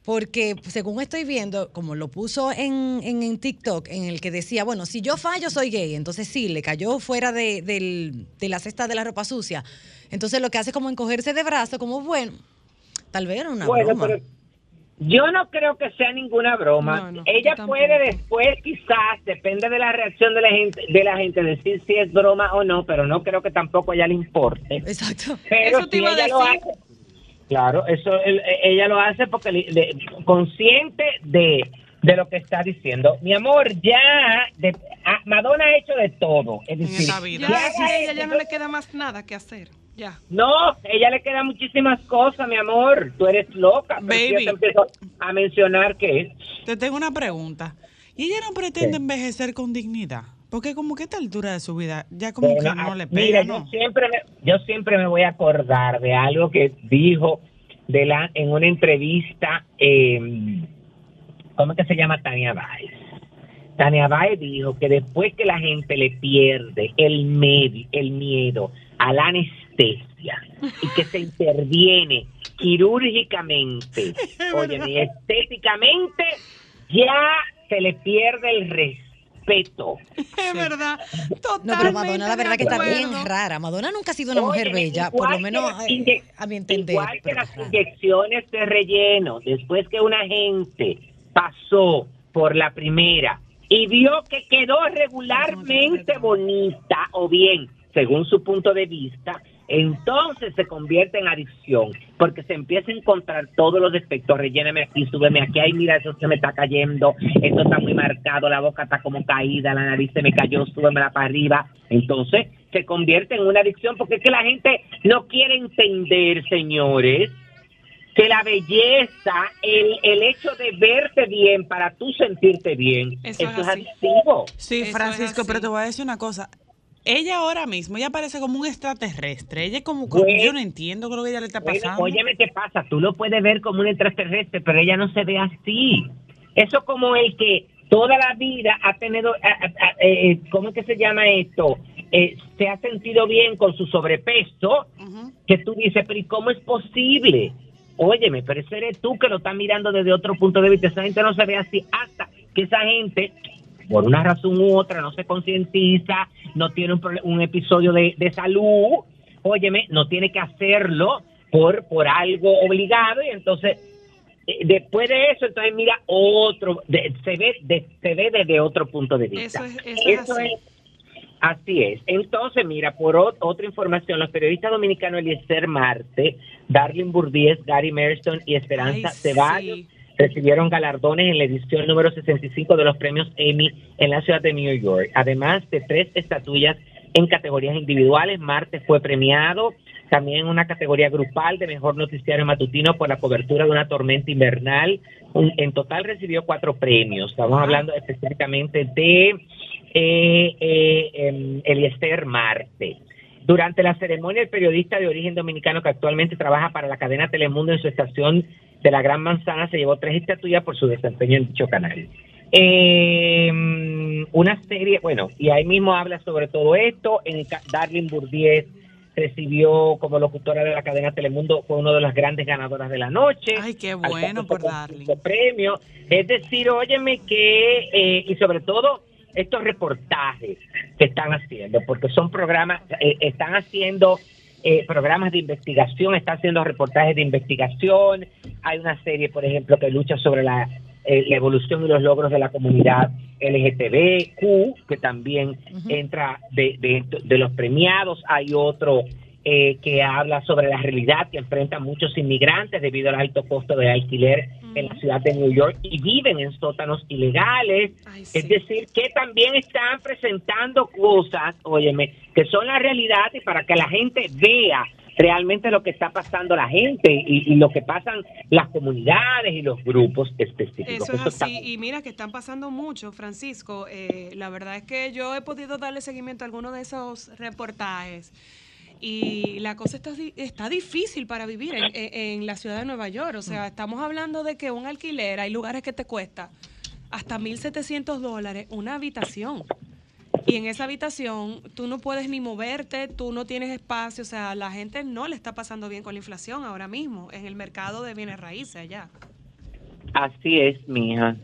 C: Porque según estoy viendo, como lo puso en, en, en TikTok, en el que decía, bueno, si yo fallo soy gay, entonces sí, le cayó fuera de, del- de la cesta de la ropa sucia. Entonces lo que hace es como encogerse de brazo, como, bueno, tal vez era una
E: Bueno,
C: broma.
E: pero yo no creo que sea ninguna broma.
A: No, no,
E: Ella puede después, quizás, depende de la reacción de la gente, de la gente decir si es broma o no, pero no creo que tampoco a ella le importe.
C: Exacto.
E: Pero
A: Eso te
E: si
A: iba a
E: lo
A: decir.
E: hace, claro, eso él- ella lo hace porque de- consciente de, de lo que está diciendo. Mi amor, ya de- ah, Madonna ha hecho de todo. Es
B: En
E: decir.
A: Ya,
E: ya
A: ella ya no le queda más nada que hacer. Ya.
E: No, ella le queda muchísimas cosas, mi amor. Tú eres loca. yo
B: Baby.
E: te empiezo a mencionar que
B: Te tengo una pregunta. ¿Y ella no pretende envejecer con dignidad? Porque como que a esta altura de su vida ya como
E: Bueno,
B: que no
E: ah,
B: le
E: mira,
B: pega, ¿no?
E: yo siempre me, yo siempre me voy a acordar de algo que dijo de la en una entrevista eh, ¿cómo es que se llama Tania Báez? Tania Báez dijo que después que la gente le pierde el medi- el miedo a la anestesia y que se interviene quirúrgicamente, oye, y estéticamente ya se le pierde el respeto.
A: Es verdad. Totalmente.
C: No, pero Madonna la verdad que está bien rara. Madonna nunca ha sido una mujer
E: Oye,
C: bella, por lo menos eh, a mi entender.
E: Igual que
C: pero
E: las
C: rara.
E: inyecciones de relleno, después que una gente pasó por la primera y vio que quedó regularmente bonita, o bien, según su punto de vista, entonces se convierte en adicción, porque se empieza a encontrar todos los defectos, relléname aquí, súbeme aquí, ay mira, eso se me está cayendo, esto está muy marcado, la boca está como caída, la nariz se me cayó, súbemela para arriba, entonces se convierte en una adicción, porque es que la gente no quiere entender, señores, que la belleza, el, el hecho de verte bien para tú sentirte bien,
A: Eso
E: eso,
A: es así.
E: adictivo.
B: Sí,
A: Eso
B: Francisco, pero te voy a decir una cosa. Ella ahora mismo, ella parece como un extraterrestre. Ella es como, como- yo no entiendo lo que ella le está pasando.
E: Óyeme, ¿qué pasa? Tú lo puedes ver como un extraterrestre, pero ella no se ve así. Eso como el que toda la vida ha tenido, a- a- a- eh, ¿cómo es que se llama esto? Eh, se ha sentido bien con su sobrepeso, que tú dices, pero ¿y cómo es posible? Óyeme, pero ese eres tú que lo estás mirando desde otro punto de vista. Esa gente no se ve así hasta que esa gente, por una razón u otra, no se concientiza, no tiene un, un episodio de, de salud, óyeme, no tiene que hacerlo por, por algo obligado y entonces eh, después de eso, entonces mira otro, de- se ve de- se ve desde otro punto de vista.
A: Eso es- eso es así.
E: Así es. Entonces, mira, por ot- otra información, los periodistas dominicanos Eliezer Marte, Darlene Burdiez, Gary Merston y Esperanza Ceballos
A: sí.
E: Recibieron galardones en la edición número 65 de los premios Emmy en la ciudad de New York. Además de tres estatuillas en categorías individuales, Marte fue premiado también en una categoría grupal de mejor noticiario matutino por la cobertura de una tormenta invernal. En total recibió cuatro premios. Estamos hablando específicamente de eh, eh, em, Eliezer Marte. Durante la ceremonia, el periodista de origen dominicano que actualmente trabaja para la cadena Telemundo en su estación de la Gran Manzana se llevó tres estatuillas por su desempeño en dicho canal. Eh, una serie, bueno, y ahí mismo habla sobre todo esto. En Darlene Bourdieu recibió como locutora de la cadena Telemundo, fue una de las grandes ganadoras de la noche.
B: Ay, qué bueno por
E: cinco premios. Es decir, óyeme que, eh, y sobre todo estos reportajes que están haciendo, porque son programas, eh, están haciendo eh, programas de investigación, están haciendo reportajes de investigación. Hay una serie, por ejemplo, que lucha sobre la, eh, la evolución y los logros de la comunidad LGTBQ, que también entra de, de, de los premiados. Hay otro eh, que habla sobre la realidad que enfrentan muchos inmigrantes debido al alto costo de alquiler en la ciudad de New York y viven en sótanos ilegales.
A: Ay, sí.
E: Es decir, que también están presentando cosas, óyeme, que son la realidad y para que la gente vea realmente lo que está pasando la gente y, y lo que pasan las comunidades y los grupos específicos.
A: Eso es
E: está-
A: así. Y mira que están pasando mucho, Francisco. Eh, la verdad es que yo he podido darle seguimiento a algunos de esos reportajes. Y la cosa está, di- está difícil para vivir en, en- en la ciudad de Nueva York. O sea, estamos hablando de que un alquiler, hay lugares que te cuesta hasta 1.700 dólares una habitación. Y en esa habitación tú no puedes ni moverte, tú no tienes espacio. O sea, la gente no le está pasando bien con la inflación ahora mismo en el mercado de bienes raíces allá.
E: Así es, mija.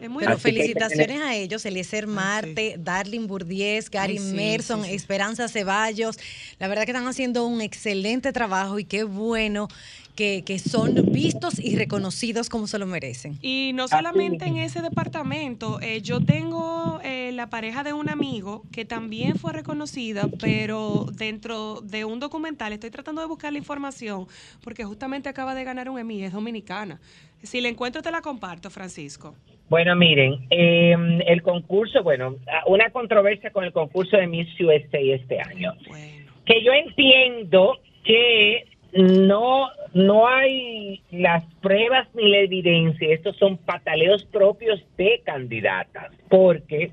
A: Es muy
C: Pero felicitaciones a ellos, Eliezer Marte, Darlene Burdiez, Gary
B: sí,
C: Merson,
B: sí, sí.
C: Esperanza Ceballos. La verdad que están haciendo un excelente trabajo y qué bueno que, que son vistos y reconocidos como se lo merecen.
A: Y no solamente en ese departamento, eh, yo tengo eh, la pareja de un amigo que también fue reconocida, pero dentro de un documental, estoy tratando de buscar la información, porque justamente acaba de ganar un Emmy, es dominicana. Si la encuentro, te la comparto, Francisco.
E: Bueno, miren, eh, el concurso, bueno, una controversia con el concurso de Miss USA este año.
A: Bueno.
E: que yo entiendo que no no hay las pruebas ni la evidencia, estos son pataleos propios de candidatas, porque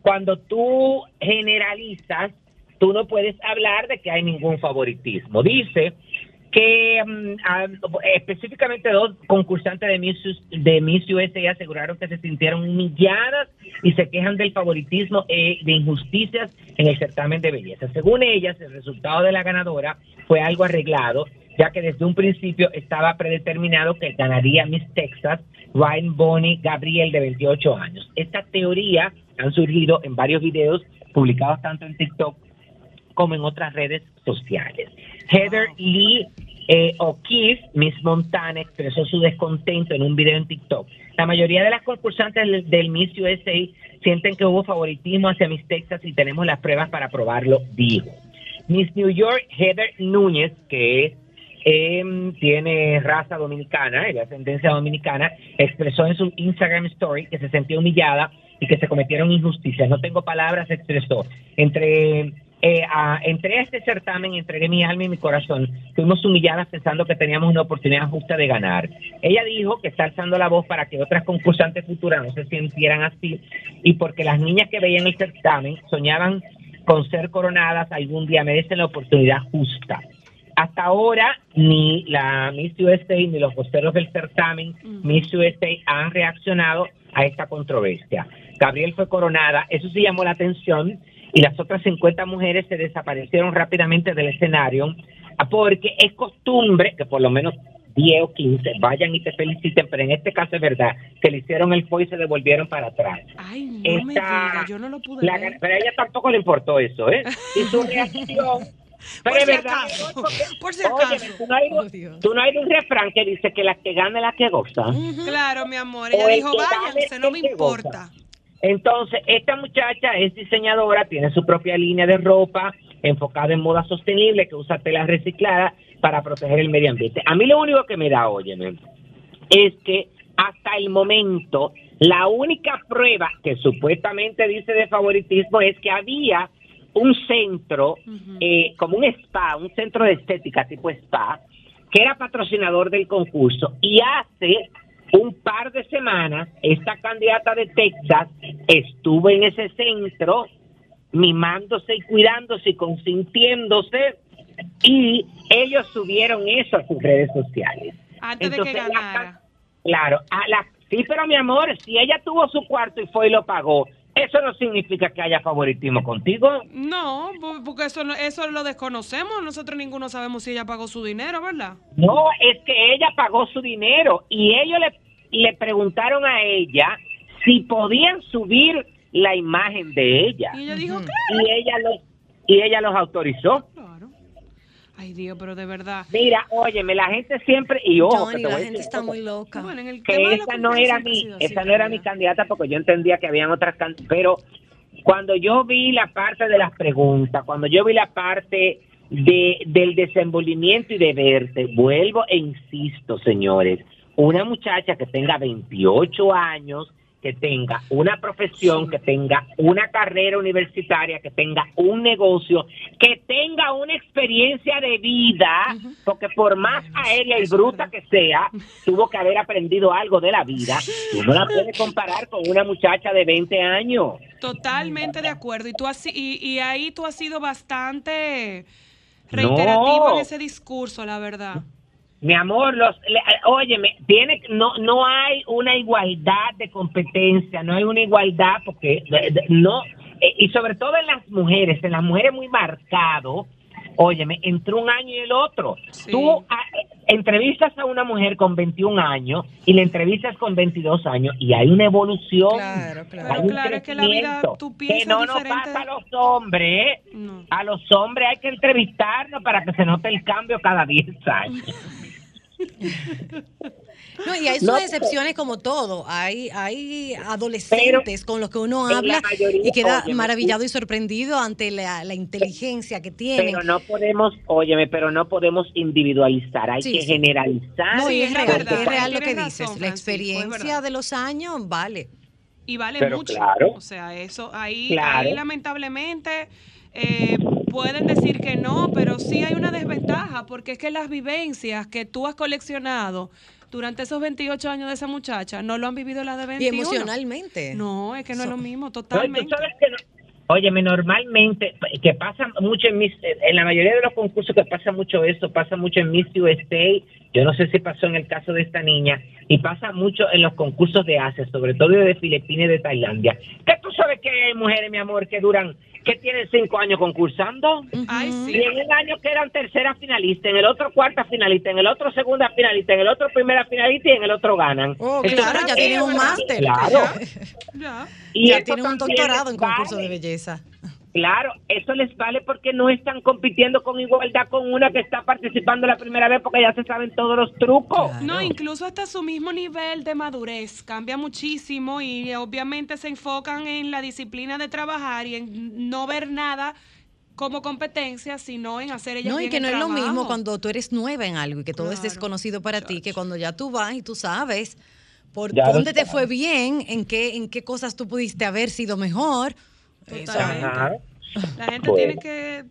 E: cuando tú generalizas, tú no puedes hablar de que hay ningún favoritismo. Dice que ah, específicamente dos concursantes de Miss, de Miss USA aseguraron que se sintieron humilladas y se quejan del favoritismo e de injusticias en el certamen de belleza. Según ellas, el resultado de la ganadora fue algo arreglado, ya que desde un principio estaba predeterminado que ganaría Miss Texas Ryan Bonnie Gabriel de 28 años. Esta teoría han surgido en varios videos publicados tanto en TikTok como en otras redes sociales. Heather Lee eh, O'Keefe, Miss Montana, expresó su descontento en un video en TikTok. La mayoría de las concursantes del, del Miss USA sienten que hubo favoritismo hacia Miss Texas y tenemos las pruebas para probarlo, dijo. Miss New York, Heather Núñez, que es, em, tiene raza dominicana, de ascendencia dominicana, expresó en su Instagram story que se sentía humillada y que se cometieron injusticias. No tengo palabras, expresó. Entre eh, a- entré a este certamen, entregué mi alma y mi corazón. Fuimos humilladas pensando que teníamos una oportunidad justa de ganar. Ella dijo que está alzando la voz para que otras concursantes futuras no se sintieran así y porque las niñas que veían el certamen soñaban con ser coronadas algún día merecen la oportunidad justa. Hasta ahora ni la Miss USA ni los voceros del certamen Miss USA han reaccionado a esta controversia. Gabriel fue coronada, eso sí llamó la atención y las otras 50 mujeres se desaparecieron rápidamente del escenario ah, porque es costumbre que por lo menos 10 o 15 vayan y te feliciten, pero en este caso es verdad que le hicieron el fue y se devolvieron para atrás.
A: Ay, no me
E: Esta-
A: diga, yo no lo pude
E: La-
A: ver.
E: pero a ella tampoco le importó eso, ¿eh? Y su reacción. Pero
B: Por
E: es
B: si
E: verdad,
B: acaso,
E: porque-
B: por si acaso.
E: tú no hay,
C: Oh,
E: tú no hay un refrán que dice que la que gana es la que goza.
A: Claro, mi amor.
E: O
A: Ella
E: el
A: dijo, váyanse, no me importa.
E: Entonces, esta muchacha es diseñadora, tiene su propia línea de ropa enfocada en moda sostenible que usa tela reciclada para proteger el medio ambiente. A mí lo único que me da, óyeme, es que hasta el momento la única prueba que supuestamente dice de favoritismo es que había un centro, eh, como un spa, un centro de estética tipo spa, que era patrocinador del concurso y hace un par de semanas esta candidata de Texas estuvo en ese centro mimándose y cuidándose y consintiéndose y ellos subieron eso a sus redes sociales.
A: Antes de que
E: Entonces, la ca- Claro, a la, sí, pero mi amor, si ella tuvo su cuarto y fue y lo pagó, eso no significa que haya favoritismo contigo.
A: No, po- porque eso, no- eso lo desconocemos. Nosotros ninguno sabemos si ella pagó su dinero, ¿verdad?
E: No, es que ella pagó su dinero y ellos le, le preguntaron a ella si podían subir la imagen de ella
A: Y ella dijo,
E: y ella los y ella los autorizó.
A: claro. Ay, Dios, pero de verdad.
E: Mira, óyeme, la gente siempre y ojo,
C: Johnny,
E: que te
C: la
E: voy
C: gente está muy loca.
A: Bueno, en el
E: que
A: tema
E: esa no era mi, esa no era mi candidata porque yo entendía que habían otras can- pero cuando yo vi la parte de las preguntas, cuando yo vi la parte de del desenvolvimiento y de verte, vuelvo e insisto, señores, una muchacha que tenga 28 años, que tenga una profesión, que tenga una carrera universitaria, que tenga un negocio, que tenga una experiencia de vida, porque por más aérea y bruta que sea, tuvo que haber aprendido algo de la vida. Tú no la puedes comparar con una muchacha de 20 años.
A: Totalmente de acuerdo. Y tú has, y, y ahí tú has sido bastante reiterativo
E: No.
A: en ese discurso, la verdad.
E: Mi amor, los, le- óyeme, tiene, no, no hay una igualdad de competencia, no hay una igualdad porque de- de- no, eh, y sobre todo en las mujeres, en las mujeres muy marcado, óyeme, entre un año y el otro.
A: Sí.
E: Tú ah, entrevistas a una mujer con 21 años y la entrevistas con 22 años y hay una evolución.
C: Claro, claro.
E: hay un
A: Claro, es que la vida,
E: crecimiento,
A: tú
E: que no nos pasa a los hombres.
A: No.
E: A los hombres hay que entrevistarnos para que se note el cambio cada 10 años.
C: No, y hay sus
E: No,
C: excepciones como todo. Hay, hay adolescentes con los que uno habla
E: mayoría,
C: y queda
E: óyeme,
C: maravillado y sorprendido ante la, la inteligencia que tienen.
E: Pero no podemos, óyeme, pero no podemos individualizar, hay
C: Sí,
E: que
C: sí.
E: generalizar.
C: No, y es real,
A: verdad,
C: es real lo que
A: razón,
C: dices. La experiencia de los años vale.
A: Y vale
E: Pero
A: mucho.
E: claro.
A: O sea, eso ahí,
E: Claro.
A: ahí lamentablemente eh, pueden decir que no, pero sí hay una desventaja, porque es que las vivencias que tú has coleccionado durante esos 28 años de esa muchacha no lo han vivido las de
C: Y
A: 21.
C: emocionalmente.
A: No, es que no es lo mismo,
E: y
A: totalmente.
E: Óyeme, normalmente, que pasa mucho en mis, en la mayoría de los concursos que pasa mucho eso, pasa mucho en Miss USA, yo no sé si pasó en el caso de esta niña, y pasa mucho en los concursos de Asia, sobre todo de Filipinas y de Tailandia. Que tú sabes que hay mujeres, mi amor, que duran, que tienen cinco años concursando,
A: Ay, sí.
E: y en un año quedan tercera finalista, en el otro cuarta finalista, en el otro segunda finalista, en el otro primera finalista y en el otro ganan.
C: Oh,
E: Entonces,
C: claro, ya tienen un máster.
E: Claro.
A: Ya.
E: Y
C: ya tienen un doctorado en concurso de belleza.
E: Claro, eso les vale porque no están compitiendo con igualdad con una que está participando la primera vez porque ya se saben todos los trucos.
C: Claro.
A: No, incluso hasta su mismo nivel de madurez cambia muchísimo y eh, obviamente se enfocan en la disciplina de trabajar y en no ver nada como competencia, sino en hacer ellas
C: No, y que
A: el
C: no es lo mismo cuando tú eres nueva en algo y que todo es desconocido para ti, que cuando ya tú vas y tú sabes por
E: Ya
C: dónde te fue bien, en qué, en qué cosas tú pudiste haber sido mejor.
A: Totalmente. La gente
E: Bueno.
A: tiene que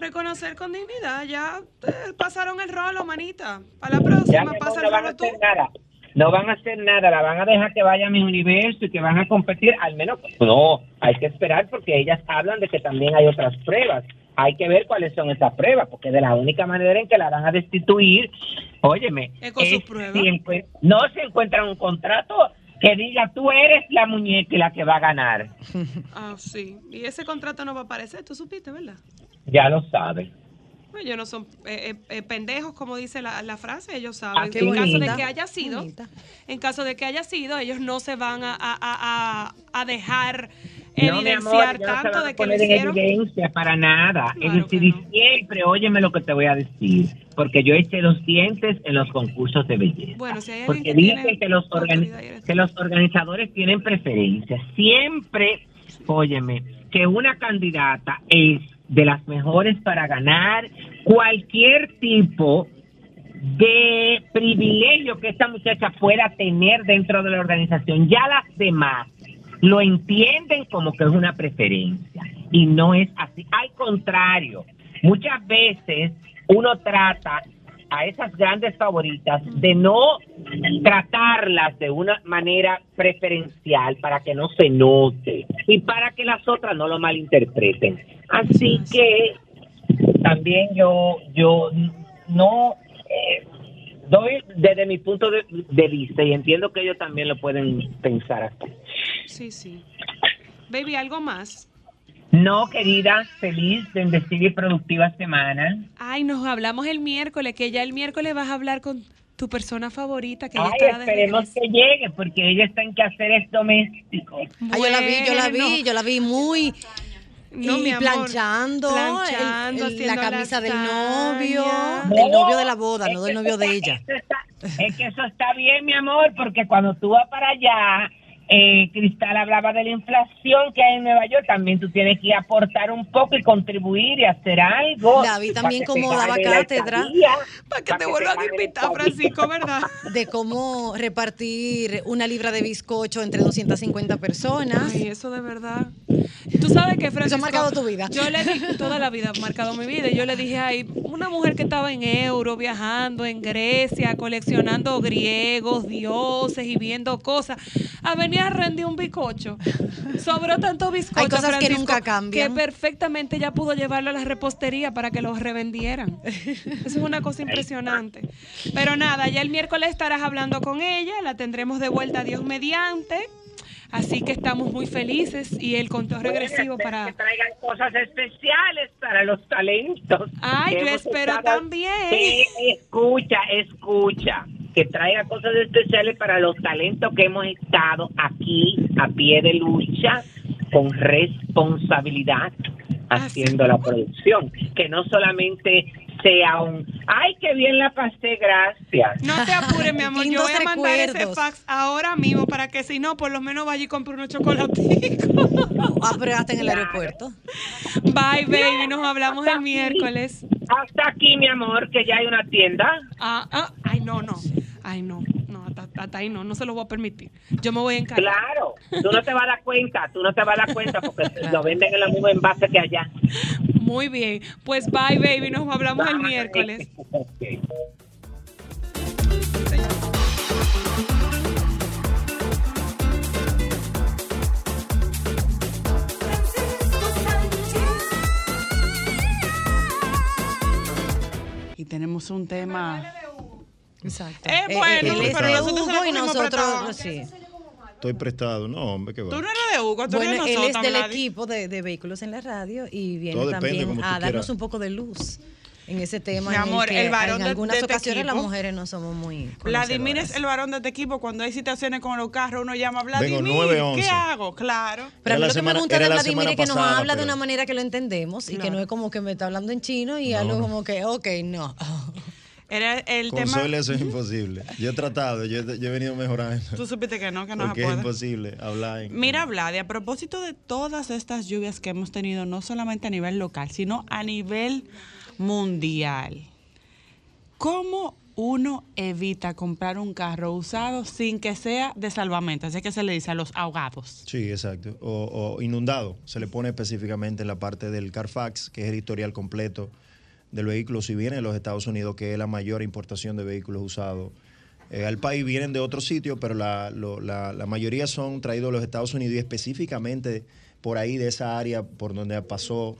A: reconocer con dignidad. Ya eh, pasaron el rolo, manita. Para la próxima pasa
E: no
A: el
E: van a
A: rolo tú.
E: hacer nada. No van a hacer nada, la van a dejar que vaya a mi universo y que van a competir, al menos no, hay que esperar porque ellas hablan de que también hay otras pruebas. Hay que ver cuáles son esas pruebas, porque de la única manera en que la van a destituir, óyeme,
A: Es con sus
E: es
A: pruebas.
E: si encuent- no se encuentra un contrato que diga tú eres la muñeca y la que va a ganar.
A: Ah, sí. Y ese contrato no va a aparecer, tú supiste, ¿verdad?
E: Ya lo sabes.
A: Pues ellos no son eh, eh, eh, pendejos, como dice la, la frase, ellos saben.
E: Ah,
A: en caso de que haya sido,
C: Bonita.
A: en caso de que haya sido, ellos no se van a, a, a, dejar evidenciar
E: no se
A: tanto
E: a
A: de que
E: en
A: hicieron.
E: evidencia para nada.
A: Claro
E: es decir,
A: no.
E: siempre, óyeme lo que te voy a decir, porque yo eché los dientes en los concursos de belleza.
A: Bueno, si hay alguien
E: porque
A: que
E: dicen que los, que los organizadores tienen preferencias. Siempre, óyeme, que una candidata es de las mejores para ganar cualquier tipo de privilegio que esta muchacha pueda tener dentro de la organización. Ya las demás lo entienden como que es una preferencia y no es así. Al contrario, muchas veces uno trata a esas grandes favoritas de no tratarlas de una manera preferencial para que no se note y para que las otras no lo malinterpreten. Así que también yo yo no eh, doy desde mi punto de, de vista y entiendo que ellos también lo pueden pensar así.
A: Sí, sí. Baby, ¿algo más?
E: No, querida, feliz, bendecida y productiva semana.
A: Ay, nos hablamos el miércoles, que ya el miércoles vas a hablar con tu persona favorita, que ya
E: Ay, esperemos que llegue porque ella está en quehaceres domésticos.
C: Ah, yo la vi, yo la
A: Bueno.
C: vi, yo la vi muy
A: No,
C: y
A: mi amor.
C: planchando,
A: Planchando,
C: el- el- la camisa del novio,
E: No,
C: del novio de la boda,
E: es
C: no del novio de ella.
E: eso está- es que eso está bien, mi amor, porque cuando tú vas para allá, eh, Cristal hablaba de la inflación que hay en Nueva York, también tú tienes que aportar un poco y contribuir y hacer algo. Para
C: también como daba cátedra.
A: Para que
E: para
A: te vuelvan a invitar. Francisco, ¿verdad?
C: de cómo repartir una libra de bizcocho entre 250 personas.
A: Ay, eso de verdad. Tú sabes que Francisco.
C: Eso ha marcado tu vida.
A: Yo le di toda la vida ha marcado mi vida. Y yo le dije, ay, una mujer que estaba en euro, viajando en Grecia, coleccionando griegos, dioses y viendo cosas, a venir a rendir un bizcocho. Sobró tanto bizcocho.
C: Hay cosas que nunca cambian.
A: Que perfectamente ella pudo llevarlo a la repostería para que los revendieran. Eso es una cosa impresionante. Pero nada, ya el miércoles estarás hablando con ella, la tendremos de vuelta, Dios mediante. Así que estamos muy felices y el conteo regresivo
E: Que
A: para...
E: traigan cosas especiales para los talentos.
A: Ay,
E: que
A: yo espero
E: estado-
A: también.
E: Sí, escucha, escucha. Que traiga cosas especiales para los talentos que hemos estado aquí a pie de lucha con responsabilidad haciendo la producción. Que no solamente sea un, ay, qué bien la pasé, gracias.
A: No te apures, mi amor. Yo voy a mandar ese
C: recuerdos.
A: fax ahora mismo para que si no, por lo menos vaya y compre unos chocolaticos.
C: Ah, pero hasta en el aeropuerto.
A: Bye, baby. Nos hablamos el miércoles.
E: Hasta aquí, mi amor, que ya hay una tienda.
A: Ah, ah, ay, no, no. Ay, no. No, hasta, hasta ahí no. No se lo voy a permitir. Yo me voy a encargar.
E: Claro, tú no te vas a dar cuenta, tú no te vas a dar cuenta porque lo venden en los mismos envases que allá.
A: Muy bien. Pues bye, baby. Nos hablamos el miércoles.
B: Y tenemos un tema.
C: Exacto.
A: Eh, bueno,
C: él es
A: pero
C: de
A: nosotros
C: Hugo y nosotros,
A: prestado.
C: sí.
F: Estoy prestado. No, hombre, qué va.
B: Tú no eres de Hugo, tú
C: Bueno,
B: eres de
C: él es
B: nosotros,
C: del equipo de, de vehículos en la radio y viene
F: Todo depende
C: también
F: tú
C: a darnos
F: quieras.
C: un poco de luz en ese tema.
B: Mi
C: en
B: amor,
C: que
B: el varón
C: en
B: de-
C: algunas
B: de este
C: ocasiones las mujeres no somos muy.
B: Vladimir es el varón de este equipo. Cuando hay situaciones con los carros, uno llama a Vladimir.
F: 911.
B: ¿Qué hago? Claro.
C: Pero a mí lo que
F: semana-
C: me gusta de
F: la
C: Vladimir es que nos habla de
F: pero-
C: una manera que lo entendemos y que
B: Claro.
C: no es como que me está hablando en chino y algo como que, ok, no.
B: Era el
F: Con
B: tema.
F: Eso es imposible. Yo he tratado, yo, he- yo he venido mejorando.
B: Tú supiste que no, que no
F: Porque es imposible hablar en-
B: Mira, Vladi, a propósito de todas estas lluvias que hemos tenido, no solamente a nivel local, sino a nivel mundial, ¿cómo uno evita comprar un carro usado sin que sea de salvamento? Así que se le dice a los ahogados.
F: Sí, exacto. O, o inundado. Se le pone específicamente en la parte del Carfax, que es el historial completo del vehículo. Si viene de los Estados Unidos, que es la mayor importación de vehículos usados eh, al país, vienen de otros sitios, pero la, lo- la- la mayoría son traídos de los Estados Unidos y específicamente por ahí de esa área por donde pasó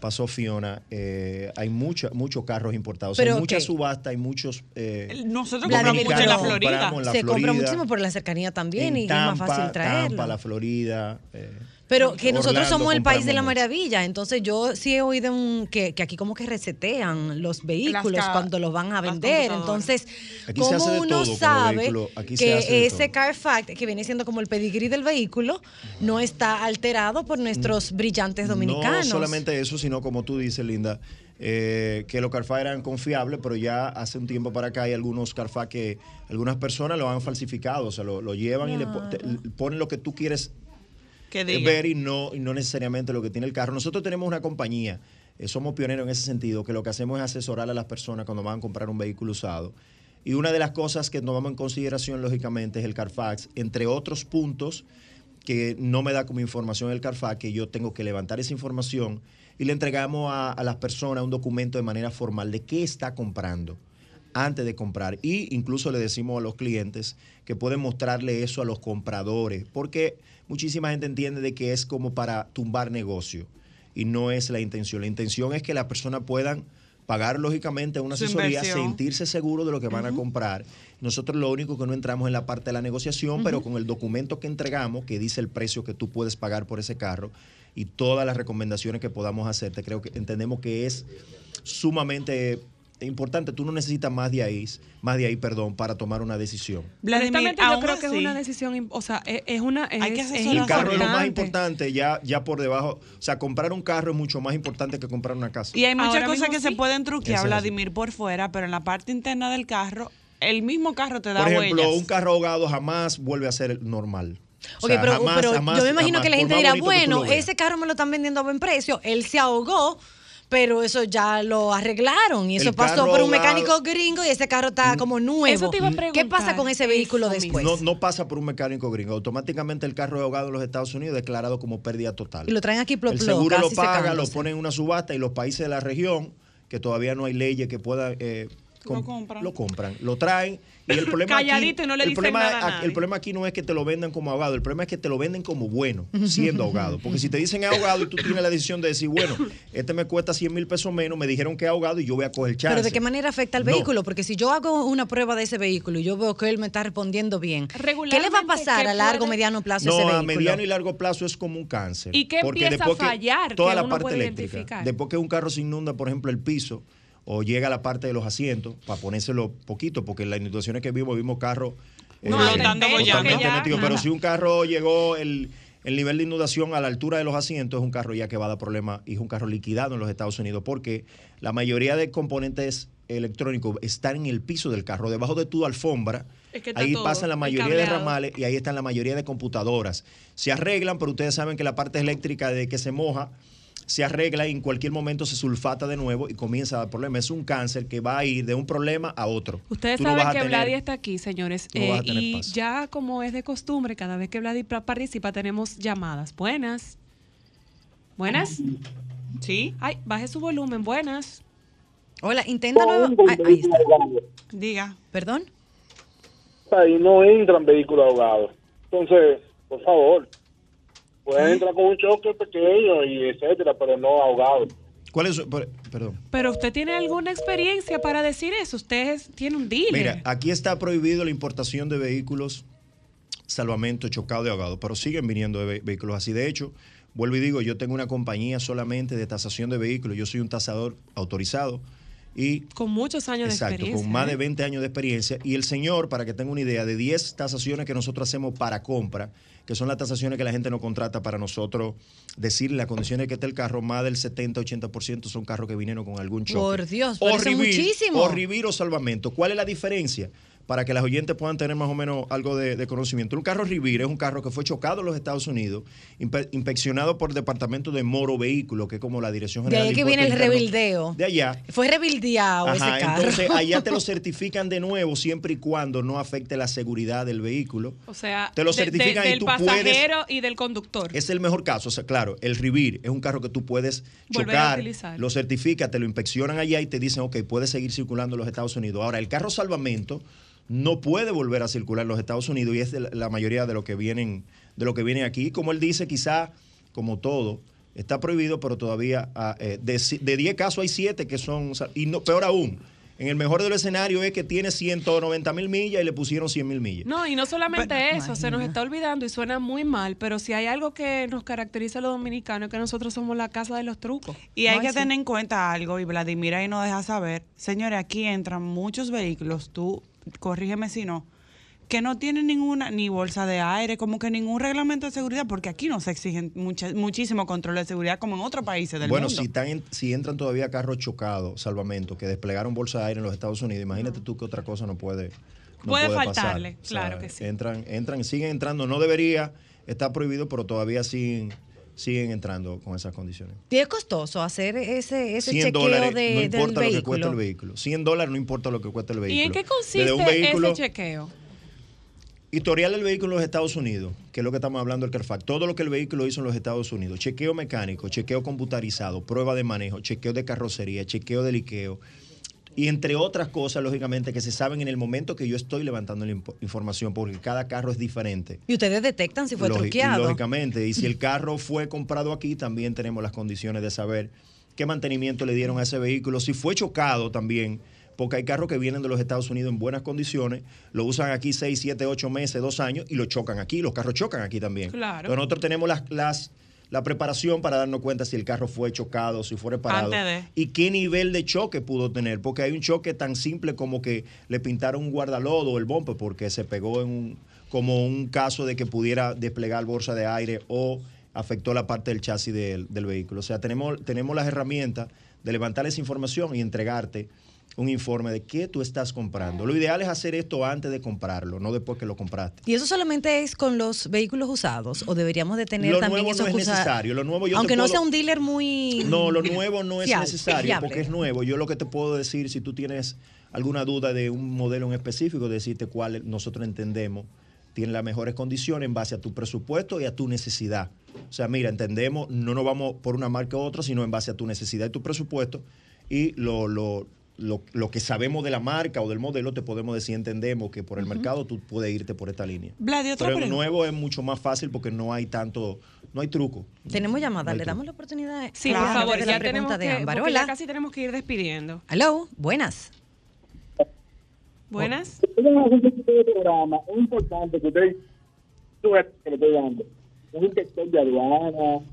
F: pasó Fiona, eh, hay mucha- muchos carros importados.
C: Pero,
F: hay mucha
C: ¿qué?
F: subasta, hay muchos... eh,
B: Nosotros compramos mucho en la Florida.
F: compramos en la
C: se compra
F: Florida,
C: muchísimo por la cercanía también y
F: Tampa,
C: es más fácil traerlo.
F: Tampa, la Florida. eh,
C: Pero que nosotros
F: Orlando
C: somos el país de la maravilla, entonces yo sí he oído un- que, que aquí como que resetean los vehículos cuando los van a vender, entonces
F: Aquí se hace
C: ¿cómo uno sabe
F: vehículos, aquí se hace
C: que ese. Carfax, que viene siendo como el pedigrí del vehículo, no está alterado por nuestros brillantes dominicanos?
F: No solamente eso, sino como tú dices, Linda, eh, que los Carfax eran confiables, pero ya hace un tiempo para acá hay algunos Carfax que algunas personas lo han falsificado, o sea, lo, lo llevan y le, te- le ponen lo que tú quieres
B: Que diga.
F: ver y no, y no necesariamente lo que tiene el carro. Nosotros tenemos una compañía, eh, somos pioneros en ese sentido, que lo que hacemos es asesorar a las personas cuando van a comprar un vehículo usado. Y una de las cosas que tomamos en consideración, lógicamente, es el Carfax, entre otros puntos que no me da como información el Carfax, que yo tengo que levantar esa información y le entregamos a, a las personas un documento de manera formal de qué está comprando antes de comprar. Y incluso le decimos a los clientes que pueden mostrarle eso a los compradores, porque muchísima gente entiende de que es como para tumbar negocio y no es la intención. La intención es que las personas puedan pagar lógicamente una
B: Su
F: asesoría,
B: inversión.
F: sentirse seguro de lo que van a comprar. Nosotros lo único que no entramos en la parte de la negociación, pero con el documento que entregamos, que dice el precio que tú puedes pagar por ese carro y todas las recomendaciones que podamos hacerte, creo que entendemos que es sumamente importante. Tú no necesitas más de ahí, más de ahí, perdón, para tomar una decisión.
B: Vladimir,
A: yo creo que es una decisión, o sea, es, es una es,
B: Hay que
A: es
F: El carro es lo más
A: importante.
F: ya, ya por debajo. O sea, comprar un carro es mucho más importante que comprar una casa.
B: Y hay muchas
A: Ahora
B: cosas que se pueden truquear,
F: es así.
B: Vladimir, por fuera, pero en la parte interna del carro, el mismo carro te da
F: Por ejemplo,
B: huellas.
F: un carro ahogado jamás vuelve a ser normal. O
C: pero,
F: jamás,
C: pero
F: jamás,
C: yo me imagino
F: jamás,
C: que la gente dirá, bueno, ese carro me lo están vendiendo a buen precio, él se ahogó, pero eso ya lo arreglaron y eso
F: El
C: pasó por un mecánico gringo y ese carro está como nuevo.
A: Eso te iba a
C: ¿Qué pasa con ese vehículo
A: eso
C: después?
F: No, no pasa por un mecánico gringo. Automáticamente el carro es ahogado en los Estados Unidos declarado como pérdida total.
C: Y lo traen aquí plop,
F: El seguro lo paga, lo
C: secándose.
F: pone en una subasta y los países de la región, que todavía no hay leyes que puedan... eh,
B: Lo
F: com-
B: compran.
F: Lo compran, lo traen. Y el problema
A: Calladito
F: aquí,
A: y no le
F: el
A: dicen
F: problema,
A: nada a nadie.
F: el problema aquí no es que te lo vendan como ahogado, el problema es que te lo venden como bueno, siendo ahogado. Porque si te dicen ahogado y tú tienes la decisión de decir, bueno, este me cuesta 100 mil pesos menos, me dijeron que es ahogado y yo voy a coger chance.
C: Pero ¿de qué manera afecta al
F: No.
C: vehículo? Porque si yo hago una prueba de ese vehículo y yo veo que él me está respondiendo bien, ¿qué le va a pasar
A: ¿qué
C: a largo,
A: puede-
C: mediano plazo a
F: No,
C: ese
F: a
C: vehículo?
F: mediano y largo plazo es como un cáncer.
A: ¿Y qué
F: Porque
A: empieza a
F: después que-
A: fallar
F: Toda
A: que
F: la
A: uno
F: parte
A: puede
F: eléctrica. Después que un carro se inunda, por ejemplo, el piso, o llega a la parte de los asientos, para ponérselo poquito, porque en las inundaciones que vimos, vimos carros eh,
B: No, bollando.
F: totalmente metidos. Pero si un carro llegó el, el nivel de inundación a la altura de los asientos, es un carro ya que va a dar problemas y es un carro liquidado en los Estados Unidos, porque la mayoría de componentes electrónicos están en el piso del carro, debajo de tu alfombra.
A: Es que
F: Ahí
A: todo,
F: pasan la mayoría de ramales y ahí están la mayoría de computadoras. Se arreglan, pero ustedes saben que la parte eléctrica de que se moja se arregla y en cualquier momento se sulfata de nuevo y comienza a dar problemas. Es un cáncer que va a ir de un problema a otro.
A: Ustedes
F: Tú no
A: saben que
F: tener-
A: Vladi está aquí, señores.
F: no
A: eh, y
F: paz.
A: ya como es de costumbre, cada vez que Vladi pa- participa tenemos llamadas. Buenas. Buenas.
B: Sí,
A: Ay, baje su volumen. Buenas.
C: Hola, intenta nuevo. Ay, ahí está.
B: diga.
C: ¿Perdón?
G: ahí no entran vehículos ahogados. Entonces, por favor, pueden entrar con un choque pequeño y etcétera, pero no ahogados.
F: ¿Cuál es su- per- Perdón.
A: Pero usted tiene alguna experiencia para decir eso. Usted es- tiene un dealer.
F: Mira, aquí está prohibido la importación de vehículos salvamento, chocado y ahogado, pero siguen viniendo de ve- vehículos así. De hecho, vuelvo y digo, yo tengo una compañía solamente de tasación de vehículos, yo soy un tasador autorizado y
A: Con muchos años de
F: Exacto,
A: experiencia.
F: con más de
A: ¿eh?
F: 20 años de experiencia. Y el señor, para que tenga una idea, de 10 tasaciones que nosotros hacemos para compra, que son las tasaciones que la gente no contrata para nosotros decirle las condiciones que está el carro, más del 70-80% son carros que vinieron con algún choque.
C: Por Dios,
F: Rivir-
C: muchísimo.
F: O Rivir o Salvamento. ¿Cuál es la diferencia? Para que las oyentes puedan tener más o menos algo de, de conocimiento. Un carro Rivir es un carro que fue chocado en los Estados Unidos, impe- inspeccionado por el Departamento de Moro Vehículo, que es como la Dirección
C: De
F: General
C: ahí que viene el rebildeo.
F: De allá.
C: Fue rebildeado ese carro.
F: entonces allá te lo certifican de nuevo siempre y cuando no afecte la seguridad del vehículo.
A: O sea,
F: Te lo
A: de-
F: certifican
A: de-
F: y
A: del
F: tú puedes-
A: pasajero y del conductor.
F: Es el mejor caso. O sea, claro, el Rivir es un carro que tú puedes
A: Volver a
F: chocar,
A: utilizar.
F: lo certifica, te lo inspeccionan allá y te dicen, ok, puedes seguir circulando en los Estados Unidos. Ahora, el carro salvamento no puede volver a circular en los Estados Unidos y es la, mayoría de lo que vienen, de lo que vienen aquí. Como él dice, quizá, como todo, está prohibido, pero todavía ah, eh, de, ci- de 10 casos hay 7 que son, y no, peor aún, en el mejor de los escenarios es que tiene 190 mil millas y le pusieron 100 mil millas.
A: No, y no solamente
C: Pero,
A: eso, se nos está olvidando y suena muy mal, pero si hay algo que nos caracteriza a los dominicanos es que nosotros somos la casa de los trucos.
B: Y hay
C: Ay,
B: que
C: sí.
B: tener en cuenta algo, y Vladimir ahí nos deja saber, señores, aquí entran muchos vehículos, tú corrígeme si no, que no tienen ninguna, ni bolsa de aire, como que ningún reglamento de seguridad, porque aquí no se exigen mucha- muchísimo control de seguridad como en otros países del
F: Bueno,
B: mundo.
F: si, están en- si entran todavía carros chocados, salvamento, que desplegaron bolsa de aire en los Estados Unidos, imagínate tú que otra cosa no puede no
A: Puede faltarle, claro que sí.
F: Entran, entran, siguen entrando, no debería, está prohibido, pero todavía siguen, siguen entrando con esas condiciones.
C: Y es costoso hacer ese, ese
F: 100
C: chequeo
F: dólares,
C: de,
F: no
C: del
F: importa lo que cueste
C: vehículo.
F: el vehículo. 100 dólares no importa lo que cueste el vehículo.
A: ¿Y en qué consiste
F: un vehículo,
A: ese chequeo?
F: Historial del vehículo en los Estados Unidos, que es lo que estamos hablando del CARFAC. Todo lo que el vehículo hizo en los Estados Unidos. Chequeo mecánico, chequeo computarizado, prueba de manejo, chequeo de carrocería, chequeo de liqueo. Y entre otras cosas, lógicamente, que se saben en el momento que yo estoy levantando la información, porque cada carro es diferente.
C: Y ustedes detectan si fue
F: Lógi-
C: truqueado.
F: Lógicamente. Y si el carro fue comprado aquí, también tenemos las condiciones de saber qué mantenimiento le dieron a ese vehículo. Si fue chocado también, porque hay carros que vienen de los Estados Unidos en buenas condiciones, lo usan aquí 6, 7, 8 meses, 2 años y lo chocan aquí. Los carros chocan aquí también.
A: Claro.
F: Entonces nosotros tenemos las, las, la preparación para darnos cuenta si el carro fue chocado, si fue reparado
B: de.
F: y qué nivel de choque pudo tener. Porque hay un choque tan simple como que le pintaron un guardalodo o el bumper porque se pegó en un, como un caso de que pudiera desplegar bolsa de aire o afectó la parte del chasis del, del vehículo. O sea, tenemos, tenemos las herramientas de levantar esa información y entregarte un informe de qué tú estás comprando. Lo ideal es hacer esto antes de comprarlo, no después que lo compraste.
C: ¿Y eso solamente es con los vehículos usados? ¿O deberíamos de tener
F: Lo
C: también
F: nuevo no es necesario. Lo nuevo yo
C: Aunque no sea un dealer muy...
F: No, lo nuevo no es
C: fiable,
F: necesario
C: fiable.
F: porque es nuevo. Yo lo que te puedo decir, si tú tienes alguna duda de un modelo en específico, decirte cuál nosotros entendemos tiene las mejores condiciones en base a tu presupuesto y a tu necesidad. O sea, mira, entendemos, no nos vamos por una marca u otra, sino en base a tu necesidad y tu presupuesto. Y lo, lo, lo, lo que sabemos de la marca o del modelo, te podemos decir, entendemos que por el mercado tú puedes irte por esta línea.
B: Vlad, otra
F: Pero en
B: pregunta.
F: nuevo es mucho más fácil porque no hay tanto, no hay truco.
C: Tenemos
F: No
C: llamada,
F: hay
C: le damos la oportunidad.
A: Sí,
B: Claro.
A: por favor,
C: de la
A: ya
C: pregunta
A: tenemos
C: de
A: que,
C: Ámbar.
A: porque
C: Hola.
A: ya casi tenemos que ir despidiendo.
C: Hello, buenas.
A: Buenas.
G: Programa es importante que usted tú ves que le estoy dando. Es un de aduana,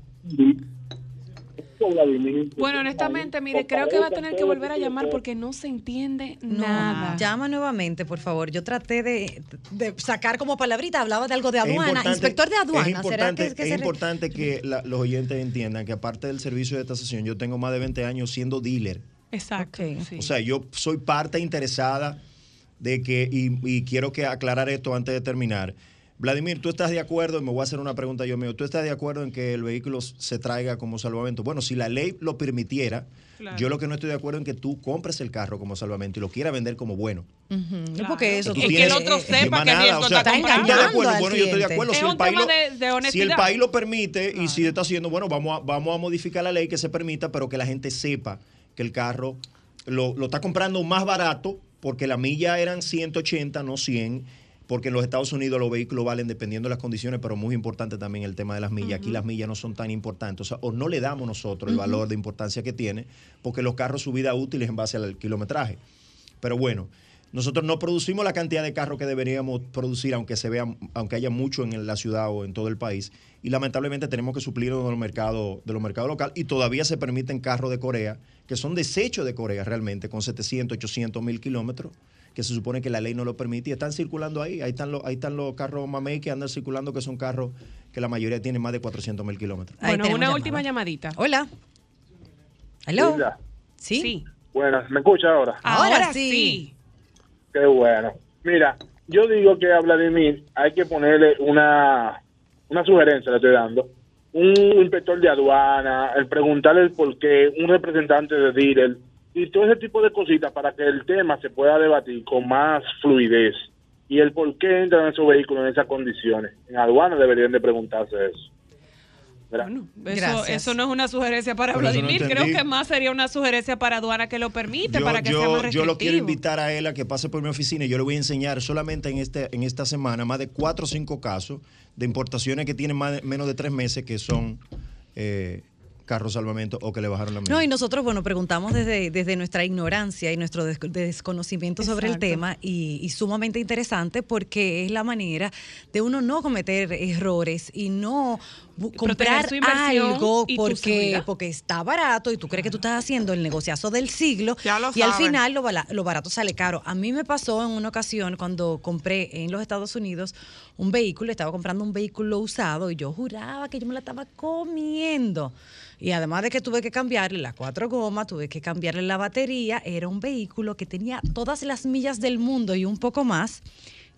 A: Bueno, honestamente, mire, creo que va a tener que volver a llamar porque no se entiende
C: No,
A: nada.
C: Llama nuevamente, por favor. Yo traté de, de sacar como palabrita, hablaba de algo de aduana. Inspector de aduana.
F: Es importante,
C: ¿Será que, que
F: es
C: se re-
F: importante que la- los oyentes entiendan que aparte del servicio de tasación, yo tengo más de 20 años siendo dealer.
A: Exacto. Sí.
F: O sea, yo soy parte interesada de que, y, y quiero que aclarar esto antes de terminar. Vladimir, ¿tú estás de acuerdo? Y me voy a hacer una pregunta yo mío. ¿Tú estás de acuerdo en que el vehículo se traiga como salvamento? Bueno, si la ley lo permitiera,
A: Claro.
F: yo lo que no estoy de acuerdo en que tú compres el carro como salvamento y lo quieras vender como bueno.
A: Claro.
C: porque eso
F: Tú
A: Y que
F: tienes-
A: el otro
C: eh,
A: sepa riesgo
F: o sea,
A: está
C: Está
F: ¿tú estás de
C: engañando
F: acuerdo?
C: al
F: Bueno, yo estoy de acuerdo. Si el país
A: tema
F: lo-
A: de- de
F: Si el
A: honestidad.
F: país lo permite y si está haciendo, bueno, vamos a, vamos a modificar la ley que se permita, pero que la gente sepa que el carro lo, lo está comprando más barato porque la milla eran 180, no 100. Porque en los Estados Unidos los vehículos valen dependiendo de las condiciones, pero muy importante también el tema de las millas. Aquí las millas no son tan importantes. O sea, o no le damos nosotros el valor de importancia que tiene, porque los carros su vida útil es en base al kilometraje. Pero bueno, Nosotros no producimos la cantidad de carros que deberíamos producir, aunque se vea, aunque haya mucho en la ciudad o en todo el país. Y lamentablemente tenemos que suplirlo de los mercados, de los mercados locales. Y todavía se permiten carros de Corea, que son desechos de Corea realmente, con 700, 800 mil kilómetros, que se supone que la ley no lo permite. Y están circulando ahí. Ahí están los, ahí están los carros mamey que andan circulando, que son carros que la mayoría tienen más de 400 mil kilómetros.
A: Bueno, una
C: llamada.
A: última llamadita.
C: Hola.
G: Hilda,
C: Sí.
G: Bueno, ¿me escucha ahora?
C: Ahora
A: Ahora,
C: sí.
A: sí.
G: Qué bueno. Mira, yo digo que a Vladimir hay que ponerle una, una sugerencia, le estoy dando. Un inspector de aduana, el preguntarle el por qué, un representante de dealer y todo ese tipo de cositas para que el tema se pueda debatir con más fluidez. Y el por qué entran esos vehículos en esas condiciones. En aduana deberían de preguntarse eso. ¿Verdad?
A: Eso, eso no es una sugerencia para
F: Por eso no
A: Vladimir. Creo que más sería una sugerencia para aduana que lo permite,
F: Yo,
A: para que
F: yo-
A: sea más
F: yo
A: restrictivo.
F: lo quiero invitar a él a que pase por mi oficina y yo le voy a enseñar solamente en, este, en esta semana más de cuatro o cinco casos de importaciones que tienen más de- menos de tres meses que son eh, carros salvamento o que le bajaron la
C: No, y nosotros, bueno, preguntamos desde, desde nuestra ignorancia y nuestro des- desconocimiento sobre el tema y, y sumamente interesante porque es la manera de uno no cometer errores y no comprar algo porque, porque está barato y tú crees que tú estás haciendo el negociazo del siglo
B: Ya lo
C: y al final lo, lo barato sale caro. A mí me pasó en una ocasión cuando compré en los Estados Unidos un vehículo, estaba comprando un vehículo usado y yo juraba que yo me la estaba comiendo. Y además de que tuve que cambiarle las cuatro gomas, tuve que cambiarle la batería, era un vehículo que tenía todas las millas del mundo y un poco más.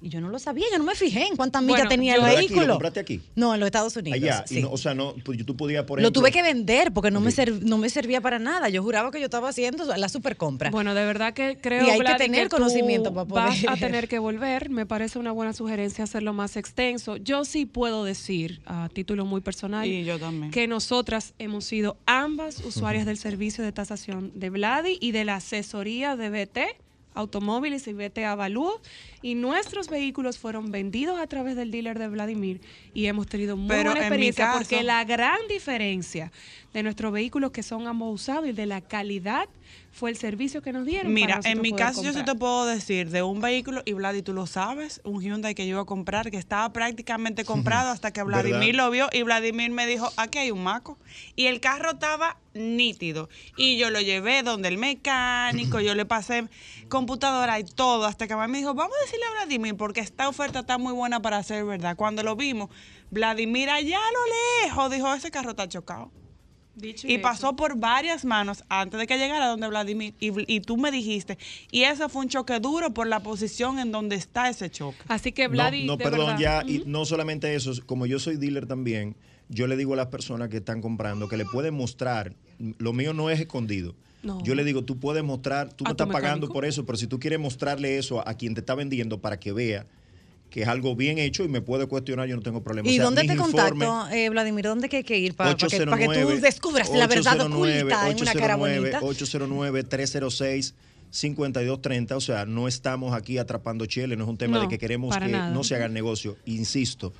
C: Y yo no lo sabía, yo no me fijé en cuántas millas
A: Bueno,
C: tenía el
F: ¿Pero aquí,
C: vehículo.
F: ¿Lo compraste aquí?
C: No, en los Estados Unidos.
F: Allá.
C: sí.
F: Y no- o sea, no, pues, tú podías, por
C: lo tuve que vender porque no, me serv- no me servía para nada. Yo juraba que yo estaba haciendo la super compra.
A: Bueno, de verdad que creo
C: Y hay que tener conocimiento para poder-
A: Vas a tener que volver. Me parece una buena sugerencia hacerlo más extenso. Yo sí puedo decir, a título muy personal,
B: Y yo también.
A: que nosotras hemos sido ambas usuarias del servicio de tasación de Vladi y de la asesoría de BT Automóviles y BT Avalúo y nuestros vehículos fueron vendidos a través del dealer de Vladimir y hemos tenido muy
B: Pero
A: buena
B: en mi
A: experiencia
B: caso-
A: porque la gran diferencia de nuestros vehículos que son ambos usados y de la calidad fue el servicio que nos dieron.
B: Mira,
A: para
B: en mi caso yo sí te puedo decir de un vehículo, y Vladi, tú lo sabes, un Hyundai que yo iba a comprar, que estaba prácticamente comprado hasta que
F: ¿Verdad?
B: Vladimir lo vio y Vladimir me dijo, aquí hay un maco. Y el carro estaba nítido. Y yo lo llevé donde el mecánico, yo le pasé computadora y todo, hasta que me dijo, vamos a decirle a Vladimir, porque esta oferta está muy buena para ser verdad. Cuando lo vimos, Vladimir allá a lo lejos dijo, ese carro está chocado.
A: Dicho
B: Y pasó por varias manos antes de que llegara donde Vladimir. Y, y tú me dijiste. Y eso fue un choque duro por la posición en donde está ese choque.
A: Así que
F: No,
A: Vladi,
F: no, perdón,
A: verdad,
F: ya, y no solamente eso, como yo soy dealer también, yo le digo a las personas que están comprando que le pueden mostrar, lo mío no es escondido.
A: No.
F: Yo le digo, tú puedes mostrar, tú
A: ¿A
F: me
A: tu
F: estás pagando por eso, pero si tú quieres mostrarle eso a, quien te está vendiendo para que vea que es algo bien hecho y me puede cuestionar, yo no tengo problema.
C: ¿Y
F: O sea,
C: dónde te contacto, eh, Vladimir? ¿Dónde que hay que ir para, que,
F: 809
C: tú descubras la verdad
F: 809,
C: oculta en una cara
F: 809,
C: bonita?
F: 809-306-5230. O sea, no estamos aquí atrapando chile, no es un tema
A: No,
F: de que queremos
A: para
F: que
A: nada.
F: no se haga el negocio. Insisto,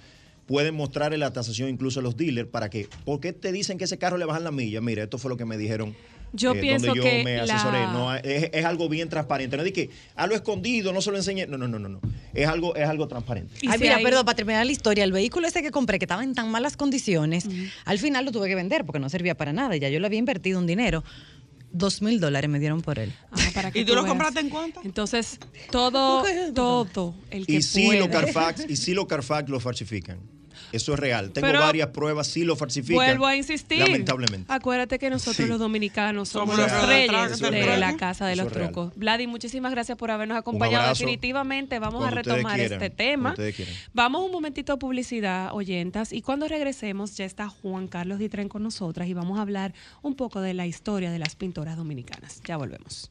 F: pueden mostrarle la tasación incluso a los dealers para que, ¿por qué te dicen que ese carro le bajan la milla? Mira, esto fue lo que me dijeron.
A: Yo
F: eh,
A: pienso
F: donde yo
A: que
F: me
A: la-
F: asesoré. No, es, es algo bien transparente. No di que a lo escondido, no se lo enseñé. No, no, no, no. no. Es algo, es algo transparente.
C: Ay,
A: si
C: mira,
A: hay-
C: perdón, para terminar la historia, el vehículo ese que compré, que estaba en tan malas condiciones, al final lo tuve que vender porque no servía para nada. Ya yo le había invertido un dinero. Dos mil dólares me dieron por él.
A: Ah, para
B: ¿Y tú lo
A: veas.
B: compraste en cuánto?
A: Entonces, todo, todo el que
F: Y sí,
A: puede.
F: lo Carfax, y sí lo Carfax lo falsifican. Eso es real. Tengo
A: Pero-
F: varias pruebas, sí lo falsifican.
A: Vuelvo a insistir.
F: Lamentablemente.
A: Acuérdate que nosotros
F: Sí.
A: los dominicanos somos,
B: Somos
A: los reyes de la casa de
F: Eso
A: los trucos. Vladi, muchísimas gracias por habernos acompañado. Definitivamente vamos a retomar este tema. Vamos un momentito a publicidad, oyentas, y cuando regresemos ya está Juan Carlos Ditren con nosotras y vamos a hablar un poco de la historia de las pintoras dominicanas. Ya volvemos.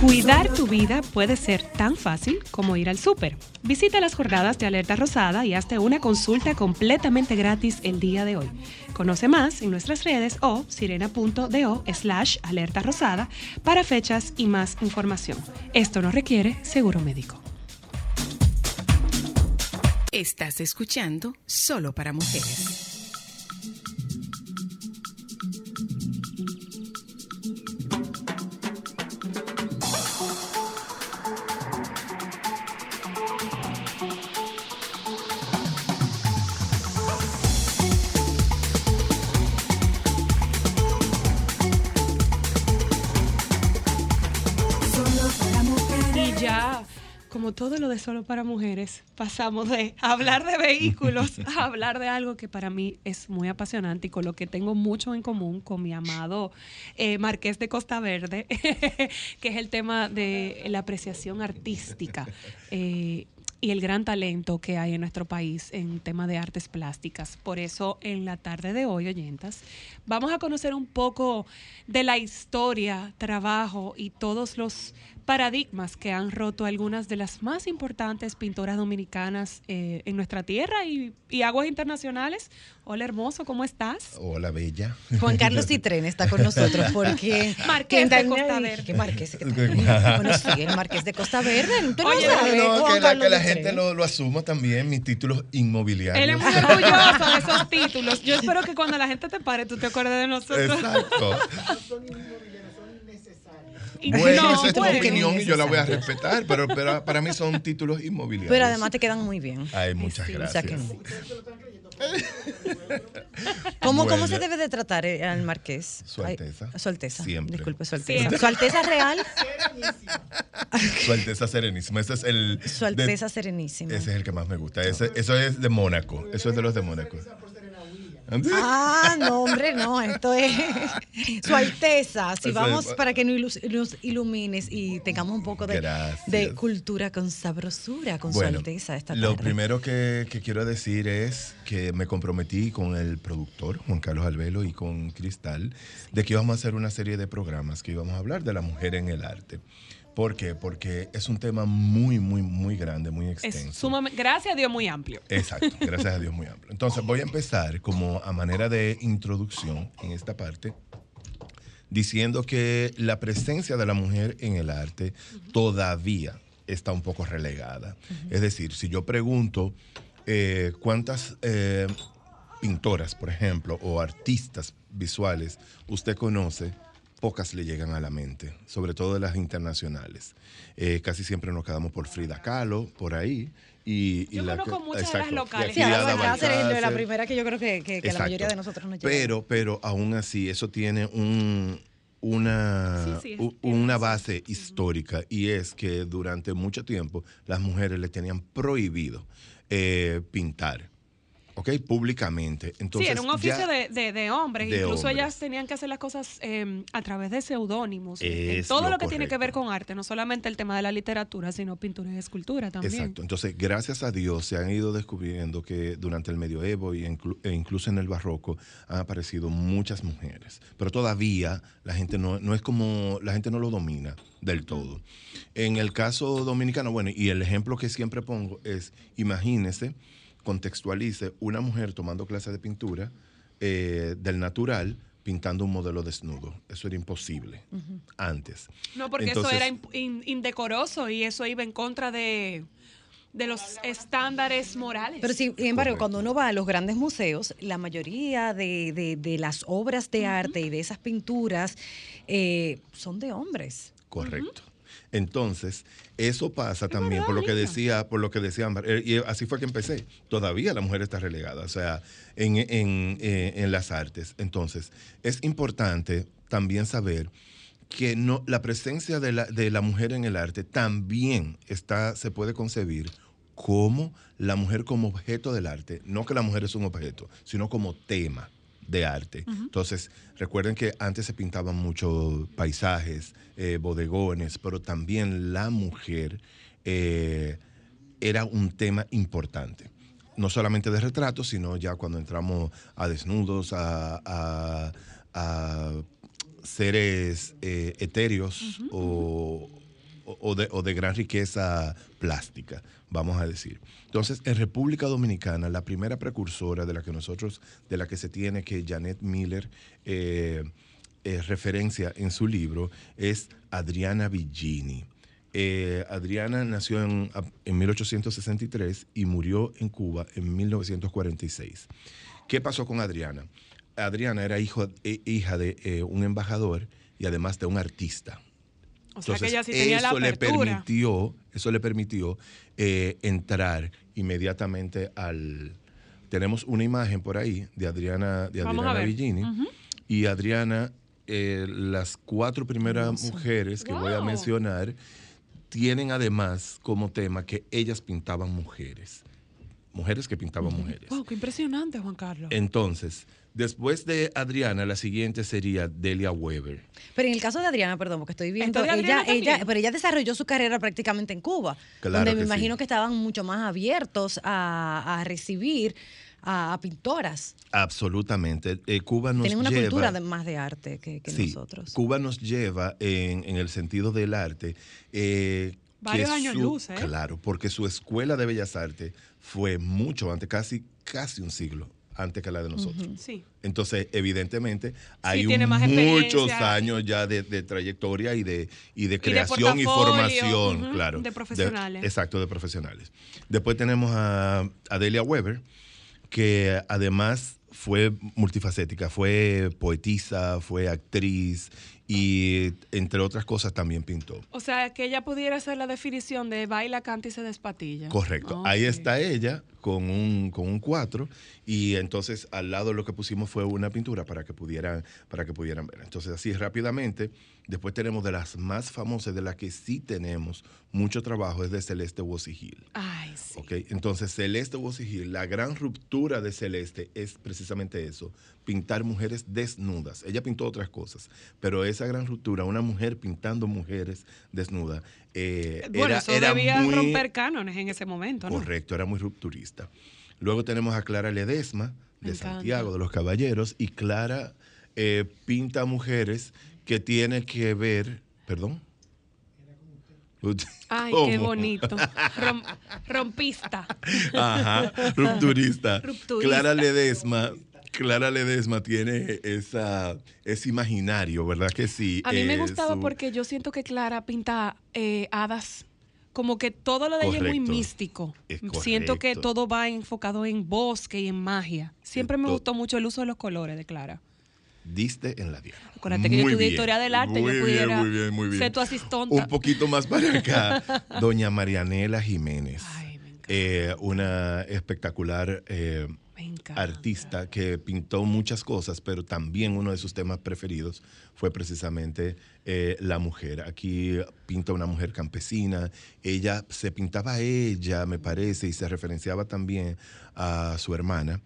A: Cuidar tu vida puede ser tan fácil como ir al súper. Visita las jornadas de Alerta Rosada y hazte una consulta completamente gratis el día de hoy. Conoce más en nuestras redes o sirena.do slash alerta rosada para fechas y más información. Esto no requiere seguro médico.
H: Estás escuchando Solo para Mujeres.
A: Como todo lo de solo para mujeres, pasamos de hablar de vehículos a hablar de algo que para mí es muy apasionante y con lo que tengo mucho en común con mi amado eh, Marqués de Costa Verde, que es el tema de la apreciación artística. eh, y el gran talento que hay en nuestro país en tema de artes plásticas. Por eso, en la tarde de hoy, oyentas, vamos a conocer un poco de la historia, trabajo y todos los paradigmas que han roto algunas de las más importantes pintoras dominicanas eh, en nuestra tierra y, y aguas internacionales. Hola, hermoso, ¿cómo estás?
I: Hola, bella.
C: Juan Carlos Citren está con nosotros porque...
A: Marqués de
C: ¿Qué-
A: Costa Verde.
C: ¿Qué Marqués? Bueno, sí, el Marqués de Costa Verde. No
A: Oye,
I: No,
C: Juan
I: que la, que la gente lo, lo asuma también, mis títulos inmobiliarios.
A: Él es muy orgulloso de esos títulos. Yo espero que cuando la gente te pare, tú te acuerdes de nosotros.
I: Exacto. Bueno,
A: no,
I: esa es tu
A: bueno.
I: opinión y yo la voy a respetar, pero, pero para mí son títulos inmobiliarios.
C: Pero además te quedan muy bien.
I: Ay, muchas
C: O sea
I: gracias.
C: no. ¿Cómo, ¿Cómo se debe de tratar eh, al marqués?
I: Su
C: Ay,
I: Alteza.
C: su Alteza.
I: Siempre.
C: Disculpe, su Alteza.
A: Siempre.
C: Su Alteza Real.
I: Su Alteza Serenísima. Ese es el.
C: Su
I: de-
C: Alteza Serenísima.
I: ese es el que más me gusta. Ese- eso es de Mónaco. Eso es de los de Mónaco.
C: Ah, no, hombre, no, esto es Su Alteza. Si vamos para que nos ilu- nos ilumines y tengamos un poco de, de cultura con sabrosura con Su Alteza esta
I: lo primero que, que quiero decir es que me comprometí con el productor, Juan Carlos Albelo, y con Cristal, de que íbamos a hacer una serie de programas que íbamos a hablar de la mujer en el arte. ¿Por qué? Porque es un tema muy, muy, muy grande, muy
A: Es
I: extenso.
A: sumamente, gracias a Dios, muy amplio.
I: Exacto, gracias a Dios muy amplio. Entonces voy a empezar como a manera de introducción en esta parte diciendo que la presencia de la mujer en el arte todavía está un poco relegada. Es decir, si yo pregunto eh, cuántas eh, pintoras, por ejemplo, o artistas visuales usted conoce, pocas le llegan a la mente, sobre todo de las internacionales. Eh, casi siempre nos quedamos por Frida Kahlo, por ahí. Y, y
A: Yo
I: la
A: conozco
I: que-
A: muchas de las locales.
C: Sí, la primera que yo creo que, que- que la mayoría de nosotros nos llega.
I: Pero, pero aún así, eso tiene un, una,
A: Sí, sí,
I: base histórica y es que durante mucho tiempo las mujeres le tenían prohibido eh, pintar, ¿ok? Públicamente. Entonces,
A: sí, era un oficio
I: ya-
A: de, de- de hombres.
I: de
A: Incluso
I: hombres.
A: ellas tenían que hacer las cosas eh, a través de seudónimos. todo lo,
I: lo
A: que tiene que ver con arte, no solamente el tema de la literatura, sino pintura y escultura también.
I: Exacto. Entonces, gracias a Dios se han ido descubriendo que durante el medioevo y inclu- e incluso en el barroco han aparecido muchas mujeres. Pero todavía la gente no, no es como, la gente no lo domina del todo. En el caso dominicano, bueno, y el ejemplo que siempre pongo es, imagínese, contextualice una mujer tomando clases de pintura eh, del natural pintando un modelo desnudo. Eso era imposible antes.
A: No, porque
I: Entonces-
A: eso era in- in- indecoroso y eso iba en contra de, de los estándares morales.
C: Pero sin embargo,
I: Correcto.
C: cuando uno va a los grandes museos, la mayoría de, de- de las obras de arte y de esas pinturas eh, son de hombres.
I: Correcto. Entonces, eso pasa también por lo que decía, por lo que decía Ámbar, eh, y así fue que empecé. Todavía la mujer está relegada, o sea, en, en, eh, en las artes. Entonces, es importante también saber que no, la presencia de la, de la mujer en el arte también está, se puede concebir como la mujer como objeto del arte. No que la mujer es un objeto, sino como tema de arte. Entonces, recuerden que antes se pintaban muchos paisajes, eh, bodegones, pero también la mujer eh, era un tema importante. No solamente de retratos, sino ya cuando entramos a desnudos, a, a- a seres eh, etéreos o- o de, gran riqueza plástica, vamos a decir. Entonces, en República Dominicana, la primera precursora de la que nosotros, de la que se tiene que Janet Miller eh, eh, referencia en su libro, es Adriana Villini. Eh, Adriana nació en, en 1863 y murió en Cuba en 1946. ¿Qué pasó con Adriana? Adriana era hijo, eh, hija de un embajador y además de un artista.
A: O sea que ella sí tenía la
I: eso le
A: apertura.
I: permitió, eso le permitió eh, entrar inmediatamente al. Tenemos una imagen por ahí de Adriana, de Adriana. Villini. Y Adriana, eh, las cuatro primeras mujeres que voy a mencionar tienen además como tema que ellas pintaban mujeres. Mujeres que pintaban mujeres.
A: Wow, qué impresionante, Juan Carlos.
I: Entonces, después de Adriana, la siguiente sería Delia Weber.
C: Pero en el caso de Adriana, perdón, porque estoy viendo, ella, ella, pero ella desarrolló su carrera prácticamente en Cuba,
I: Claro
C: donde me
I: sí.
C: imagino que estaban mucho más abiertos a, a recibir a, a pintoras.
I: Absolutamente. Eh, Cuba nos
C: Tienen una
I: lleva...
C: cultura de- más de arte que, que
I: Sí,
C: nosotros.
I: Cuba nos lleva en, en el sentido del arte. eh,
A: Varios años
I: su-
A: luz, ¿eh?
I: Claro, porque su escuela de bellas artes fue mucho antes, casi, casi un siglo antes que la de nosotros.
A: Sí.
I: Entonces, evidentemente, hay muchos años ya de, de trayectoria y de, y de creación y, formación, claro.
A: de profesionales.
I: exacto, de profesionales. Después tenemos a Adelia Weber, que además fue multifacética, fue poetisa, fue actriz y entre otras cosas también pintó.
A: O sea, que ella pudiera ser la definición de baila, canta y se despatilla.
I: Correcto. Ahí está ella con un, con un 4 y entonces al lado lo que pusimos fue una pintura para que pudieran, para que pudieran ver. Entonces así rápidamente, después tenemos de las más famosas, de las que sí tenemos mucho trabajo, es de Celeste Wosigil.
A: Ay, sí.
I: ¿ok? Entonces Celeste Wosigil, la gran ruptura de Celeste es precisamente eso, pintar mujeres desnudas. Ella pintó otras cosas, pero esa gran ruptura, una mujer pintando mujeres desnudas, eh,
A: Bueno,
I: era,
A: eso
I: era
A: debía
I: muy...
A: romper cánones en ese momento, ¿no?
I: Correcto, era muy rupturista. Luego tenemos a Clara Ledesma, de. Santiago, de los Caballeros, y Clara eh, pinta mujeres que tiene que ver, perdón.
A: Ay, qué bonito. Rom- rompista.
I: Ajá, rupturista.
A: Rupturista.
I: Clara Ledesma. Clara Ledesma tiene esa, ese imaginario, ¿verdad que sí?
A: A mí me
I: Eh,
A: gustaba
I: su-
A: porque yo siento que Clara pinta eh, hadas. Como que todo lo de ella es muy místico.
I: Es
A: Siento que todo va enfocado en bosque y en magia. Siempre me gustó mucho el uso de los colores de Clara.
I: Diste en la diana.
A: Acuérdate que yo
I: Muy
A: estudié historia del arte,
I: muy
A: yo pudiera
I: bien, muy bien, muy bien.
A: ser tu asistonta.
I: Un poquito más para acá, doña Marianela Jiménez, eh, una espectacular eh, artista que pintó muchas cosas, pero también uno de sus temas preferidos fue precisamente eh, la mujer. Aquí pinta una mujer campesina, ella se pintaba a ella, me parece, y se referenciaba también a su hermana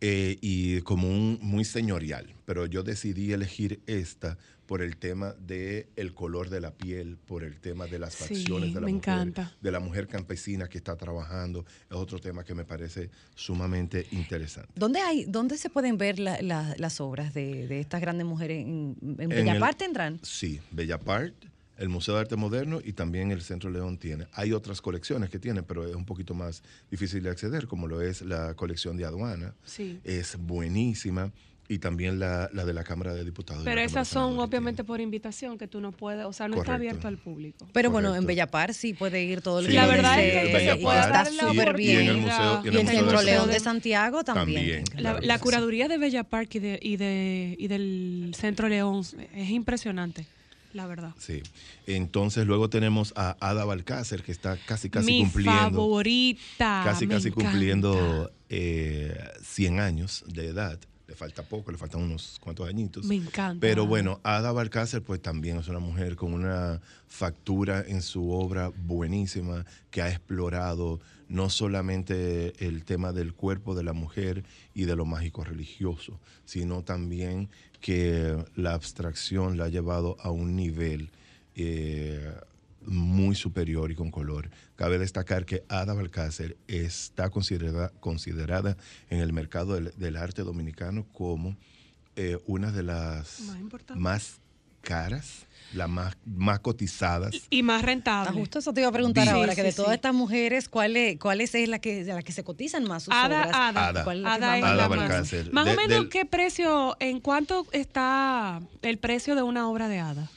I: eh, y como un muy señorial, pero yo decidí elegir esta por el tema del el color de la piel, por el tema de las
A: Sí,
I: facciones de la
A: me
I: mujer,
A: encanta.
I: de la mujer campesina que está trabajando, es otro tema que me parece sumamente interesante.
C: ¿Dónde, hay, ¿Dónde se pueden ver la- la- las obras de, de estas grandes mujeres? ¿En, en
I: En
C: Bella
I: el-
C: Parte entran?
I: Sí, Bella Part, el Museo de Arte Moderno y también el Centro León tiene. Hay otras colecciones que tienen, pero es un poquito más difícil de acceder, como lo es la colección de aduana.
A: Sí.
I: Es buenísima. Y también la, la de la Cámara de Diputados. y
A: Pero
I: la
A: esas son obviamente por invitación que tú no puedes, o sea, no está
I: Correcto.
A: abierto al público.
C: Pero bueno, en Bella Par sí puede ir todo el
I: Sí,
A: La verdad es que
I: Bella
C: y
I: Par,
C: está
I: y-
C: súper
I: y
C: bien.
I: en el museo- y en el
C: Y el
I: Museo de
C: de Santiago también.
I: También,
A: La,
I: claro
A: la
I: sí.
A: curaduría de Bella Park y, de, y, de, y del Centro León es impresionante, la verdad.
I: Sí. Entonces luego tenemos a Ada Balcácer, que está casi casi
A: Mi
I: cumpliendo.
A: favorita.
I: Casi
A: me
I: casi
A: encanta.
I: cumpliendo eh, 100 años de edad. Falta poco, le faltan unos cuantos añitos.
A: Me encanta.
I: Pero bueno, Ada Balcácer pues también es una mujer con una factura en su obra buenísima que ha explorado no solamente el tema del cuerpo de la mujer y de lo mágico religioso, sino también que la abstracción la ha llevado a un nivel eh, muy superior y con color. Cabe destacar que Ada Balcácer está considerada, considerada en el mercado del, del arte dominicano como eh, una de las
A: Más
I: caras, las más, más cotizadas.
A: Y más rentable.
C: Ah, justo eso te iba a preguntar
I: Sí,
C: ahora,
I: sí,
C: que de
I: sí.
C: todas estas mujeres, ¿cuál es, cuál es la que, la que se cotizan más sus
A: Ada,
C: obras?
A: Ada,
I: Ada.
C: ¿Cuál es la
A: Ada
C: más
A: es
I: Ada
A: la más.
I: Balcácer.
A: Más
I: De-
A: o menos,
I: del-
A: ¿qué precio, en cuánto está el precio de una obra de Ada?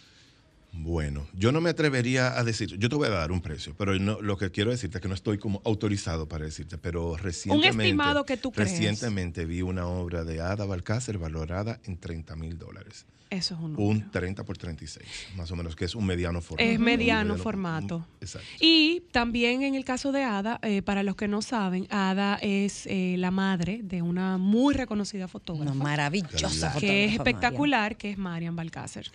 I: Bueno, yo no me atrevería a decir, yo te voy a dar un precio, pero no- lo que quiero decirte es que no estoy como autorizado para decirte, pero recientemente...
A: estimado que tú crees.
I: Recientemente vi una obra de Ada Balcácer valorada en 30 mil dólares.
A: Eso es un
I: Un 30 por 36, más o menos, que es un mediano formato.
A: Es
I: Un
A: mediano formato.
I: Exacto.
A: Y también en el caso de Ada, eh, para los que no saben, Ada es eh, la madre de una muy reconocida fotógrafa.
C: Una maravillosa
I: Claro.
A: Que es
C: fotógrafa,
A: espectacular, que es Marian Balcácer.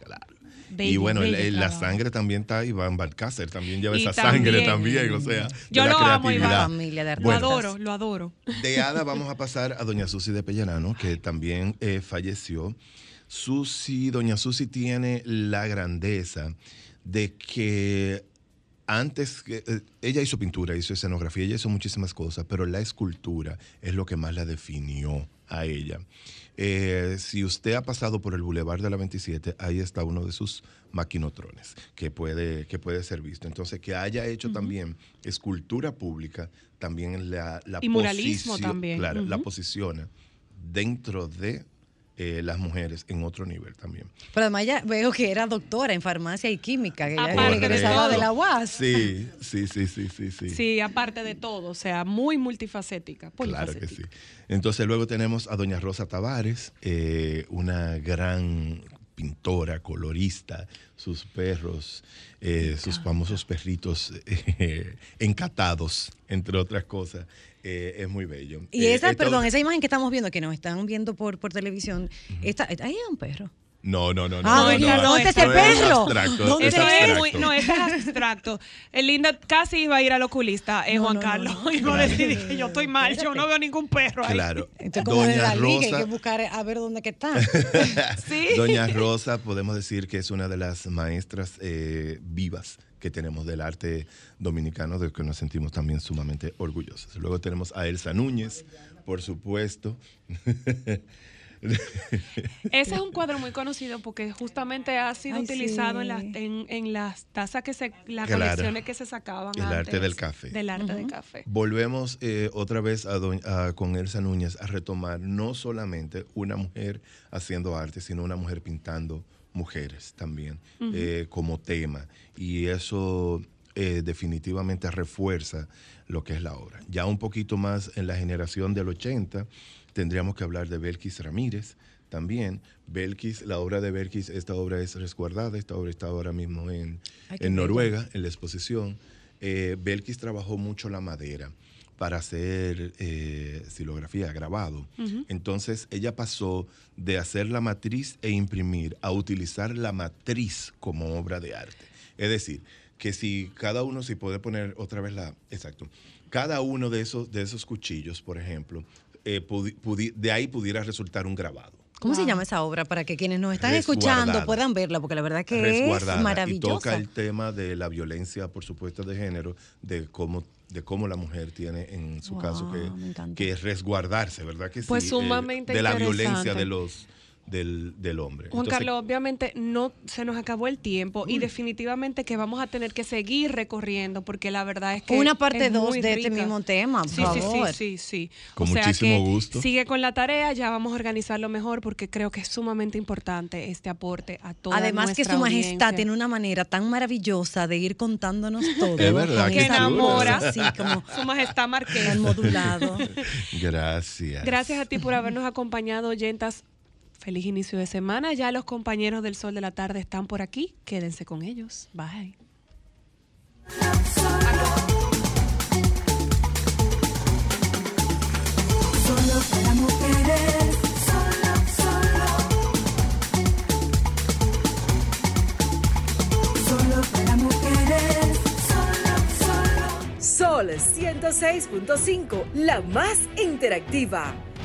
I: y
A: Bella,
I: bueno, el- la sangre también está Iván Balcácer, también lleva
A: Y
I: esa
A: también-
I: sangre también, o sea, de
A: Yo
I: la
A: lo amo, Iván.
C: Familia de
A: Lo
I: Bueno,
A: adoro, lo adoro.
I: De Ada vamos a pasar a Doña Susi de Pellanano, que también eh, falleció. Susi, Doña Susi tiene la grandeza de que antes, que, eh, ella hizo pintura, hizo escenografía, ella hizo muchísimas cosas, pero la escultura es lo que más la definió a ella. Eh, si usted ha pasado por el Boulevard de la 27, ahí está uno de sus maquinotrones que puede, que puede ser visto. Entonces, que haya hecho también escultura pública, también la, la
A: Y muralismo
I: posicion-
A: también.
I: Claro, la posiciona dentro de eh, las mujeres en otro nivel también.
C: Pero además ya veo que era doctora en farmacia y química, que
A: Aparte de
C: egresaba
A: todo.
C: de la UAS.
I: Sí, sí, sí, sí, sí, sí.
A: Sí, aparte de todo, o sea, muy multifacética.
I: Claro que sí. Entonces luego tenemos a doña Rosa Tavares, eh, una gran pintora, colorista, sus perros, eh, sus famosos perritos eh, encatados, entre otras cosas. Eh, es muy bello.
C: Y
I: Eh,
C: esa, perdón, esa imagen que estamos viendo, que nos están viendo por, por televisión, esta, ahí hay un perro.
I: No, no, no. no
C: Ah,
I: no,
C: doña,
I: no,
C: ¿dónde
I: no
C: está
I: es
C: perro?
I: abstracto,
C: ¿Dónde
I: es abstracto.
A: muy, no, es abstracto. El Linda casi iba a ir al oculista, eh,
C: No,
A: Juan
C: no, no,
A: Carlos.
C: no.
A: A
I: Claro.
A: decir que yo estoy mal, yo no veo ningún perro ahí.
I: Claro.
C: Esto es como de
I: Doña
C: la liga, hay
I: Rosa,
C: que buscar a ver dónde que está.
A: Sí.
I: Doña Rosa, podemos decir que es una de las maestras eh, vivas que tenemos del arte dominicano, de que nos sentimos también sumamente orgullosos. Luego tenemos a Elsa Núñez, por supuesto.
A: Ese es un cuadro muy conocido porque justamente ha sido
C: Ay,
A: utilizado en, las, en, en las tazas que se, las
I: Claro.
A: colecciones que se sacaban.
I: El arte del café.
A: Del arte del café.
I: Volvemos eh, otra vez a doñ- a- con Elsa Núñez a retomar no solamente una mujer haciendo arte, sino una mujer pintando mujeres también eh, como tema. Y eso eh, definitivamente refuerza lo que es la obra. Ya un poquito más en la generación del 80, tendríamos que hablar de Belkis Ramírez también. Belkis, la obra de Belkis, esta obra es resguardada, esta obra está ahora mismo en,
C: Ay,
I: en. Noruega, en la exposición. Eh, Belkis trabajó mucho la madera para hacer eh, silografía, grabado. Entonces ella pasó de hacer la matriz e imprimir a utilizar la matriz como obra de arte. Es decir, que si cada uno, si puede poner otra vez la, exacto, cada uno de esos, de esos cuchillos, por ejemplo, eh, pudi- pudi- de ahí pudiera resultar un grabado.
C: ¿Cómo se llama esa obra? Para que quienes nos están escuchando puedan verla, porque la verdad que es
I: y
C: maravillosa.
I: toca el tema de la violencia, por supuesto, de género, de cómo de cómo la mujer tiene en su caso
C: Wow,
I: que, que resguardarse, ¿verdad que
A: Pues
I: sí?
A: sumamente
I: de la violencia de los del, del hombre.
A: Juan
I: Entonces,
A: Carlos, obviamente no se nos acabó el tiempo y definitivamente que vamos a tener que seguir recorriendo porque la verdad es que
C: Una parte
A: es
C: dos
A: muy
C: de este mismo tema, por
A: sí, sí,
C: favor.
A: sí, sí, sí.
I: Con
A: o sea
I: muchísimo
A: que
I: gusto.
A: Sigue con la tarea, ya vamos a organizarlo mejor porque creo que es sumamente importante este aporte a toda
C: Además que su majestad
A: audiencia.
C: tiene una manera tan maravillosa de ir contándonos todo.
I: Es verdad,
C: voz
A: enamora
C: así como
A: su majestad marquesa.
C: tan modulado.
I: Gracias.
A: Gracias a ti por habernos acompañado, oyentas. Feliz inicio de semana. Ya los compañeros del Sol de la Tarde están por aquí. Quédense con ellos. Bye.
J: Solo para mujeres, solo, solo. Solo para mujeres, solo, solo.
D: Sol 106.5, la más interactiva.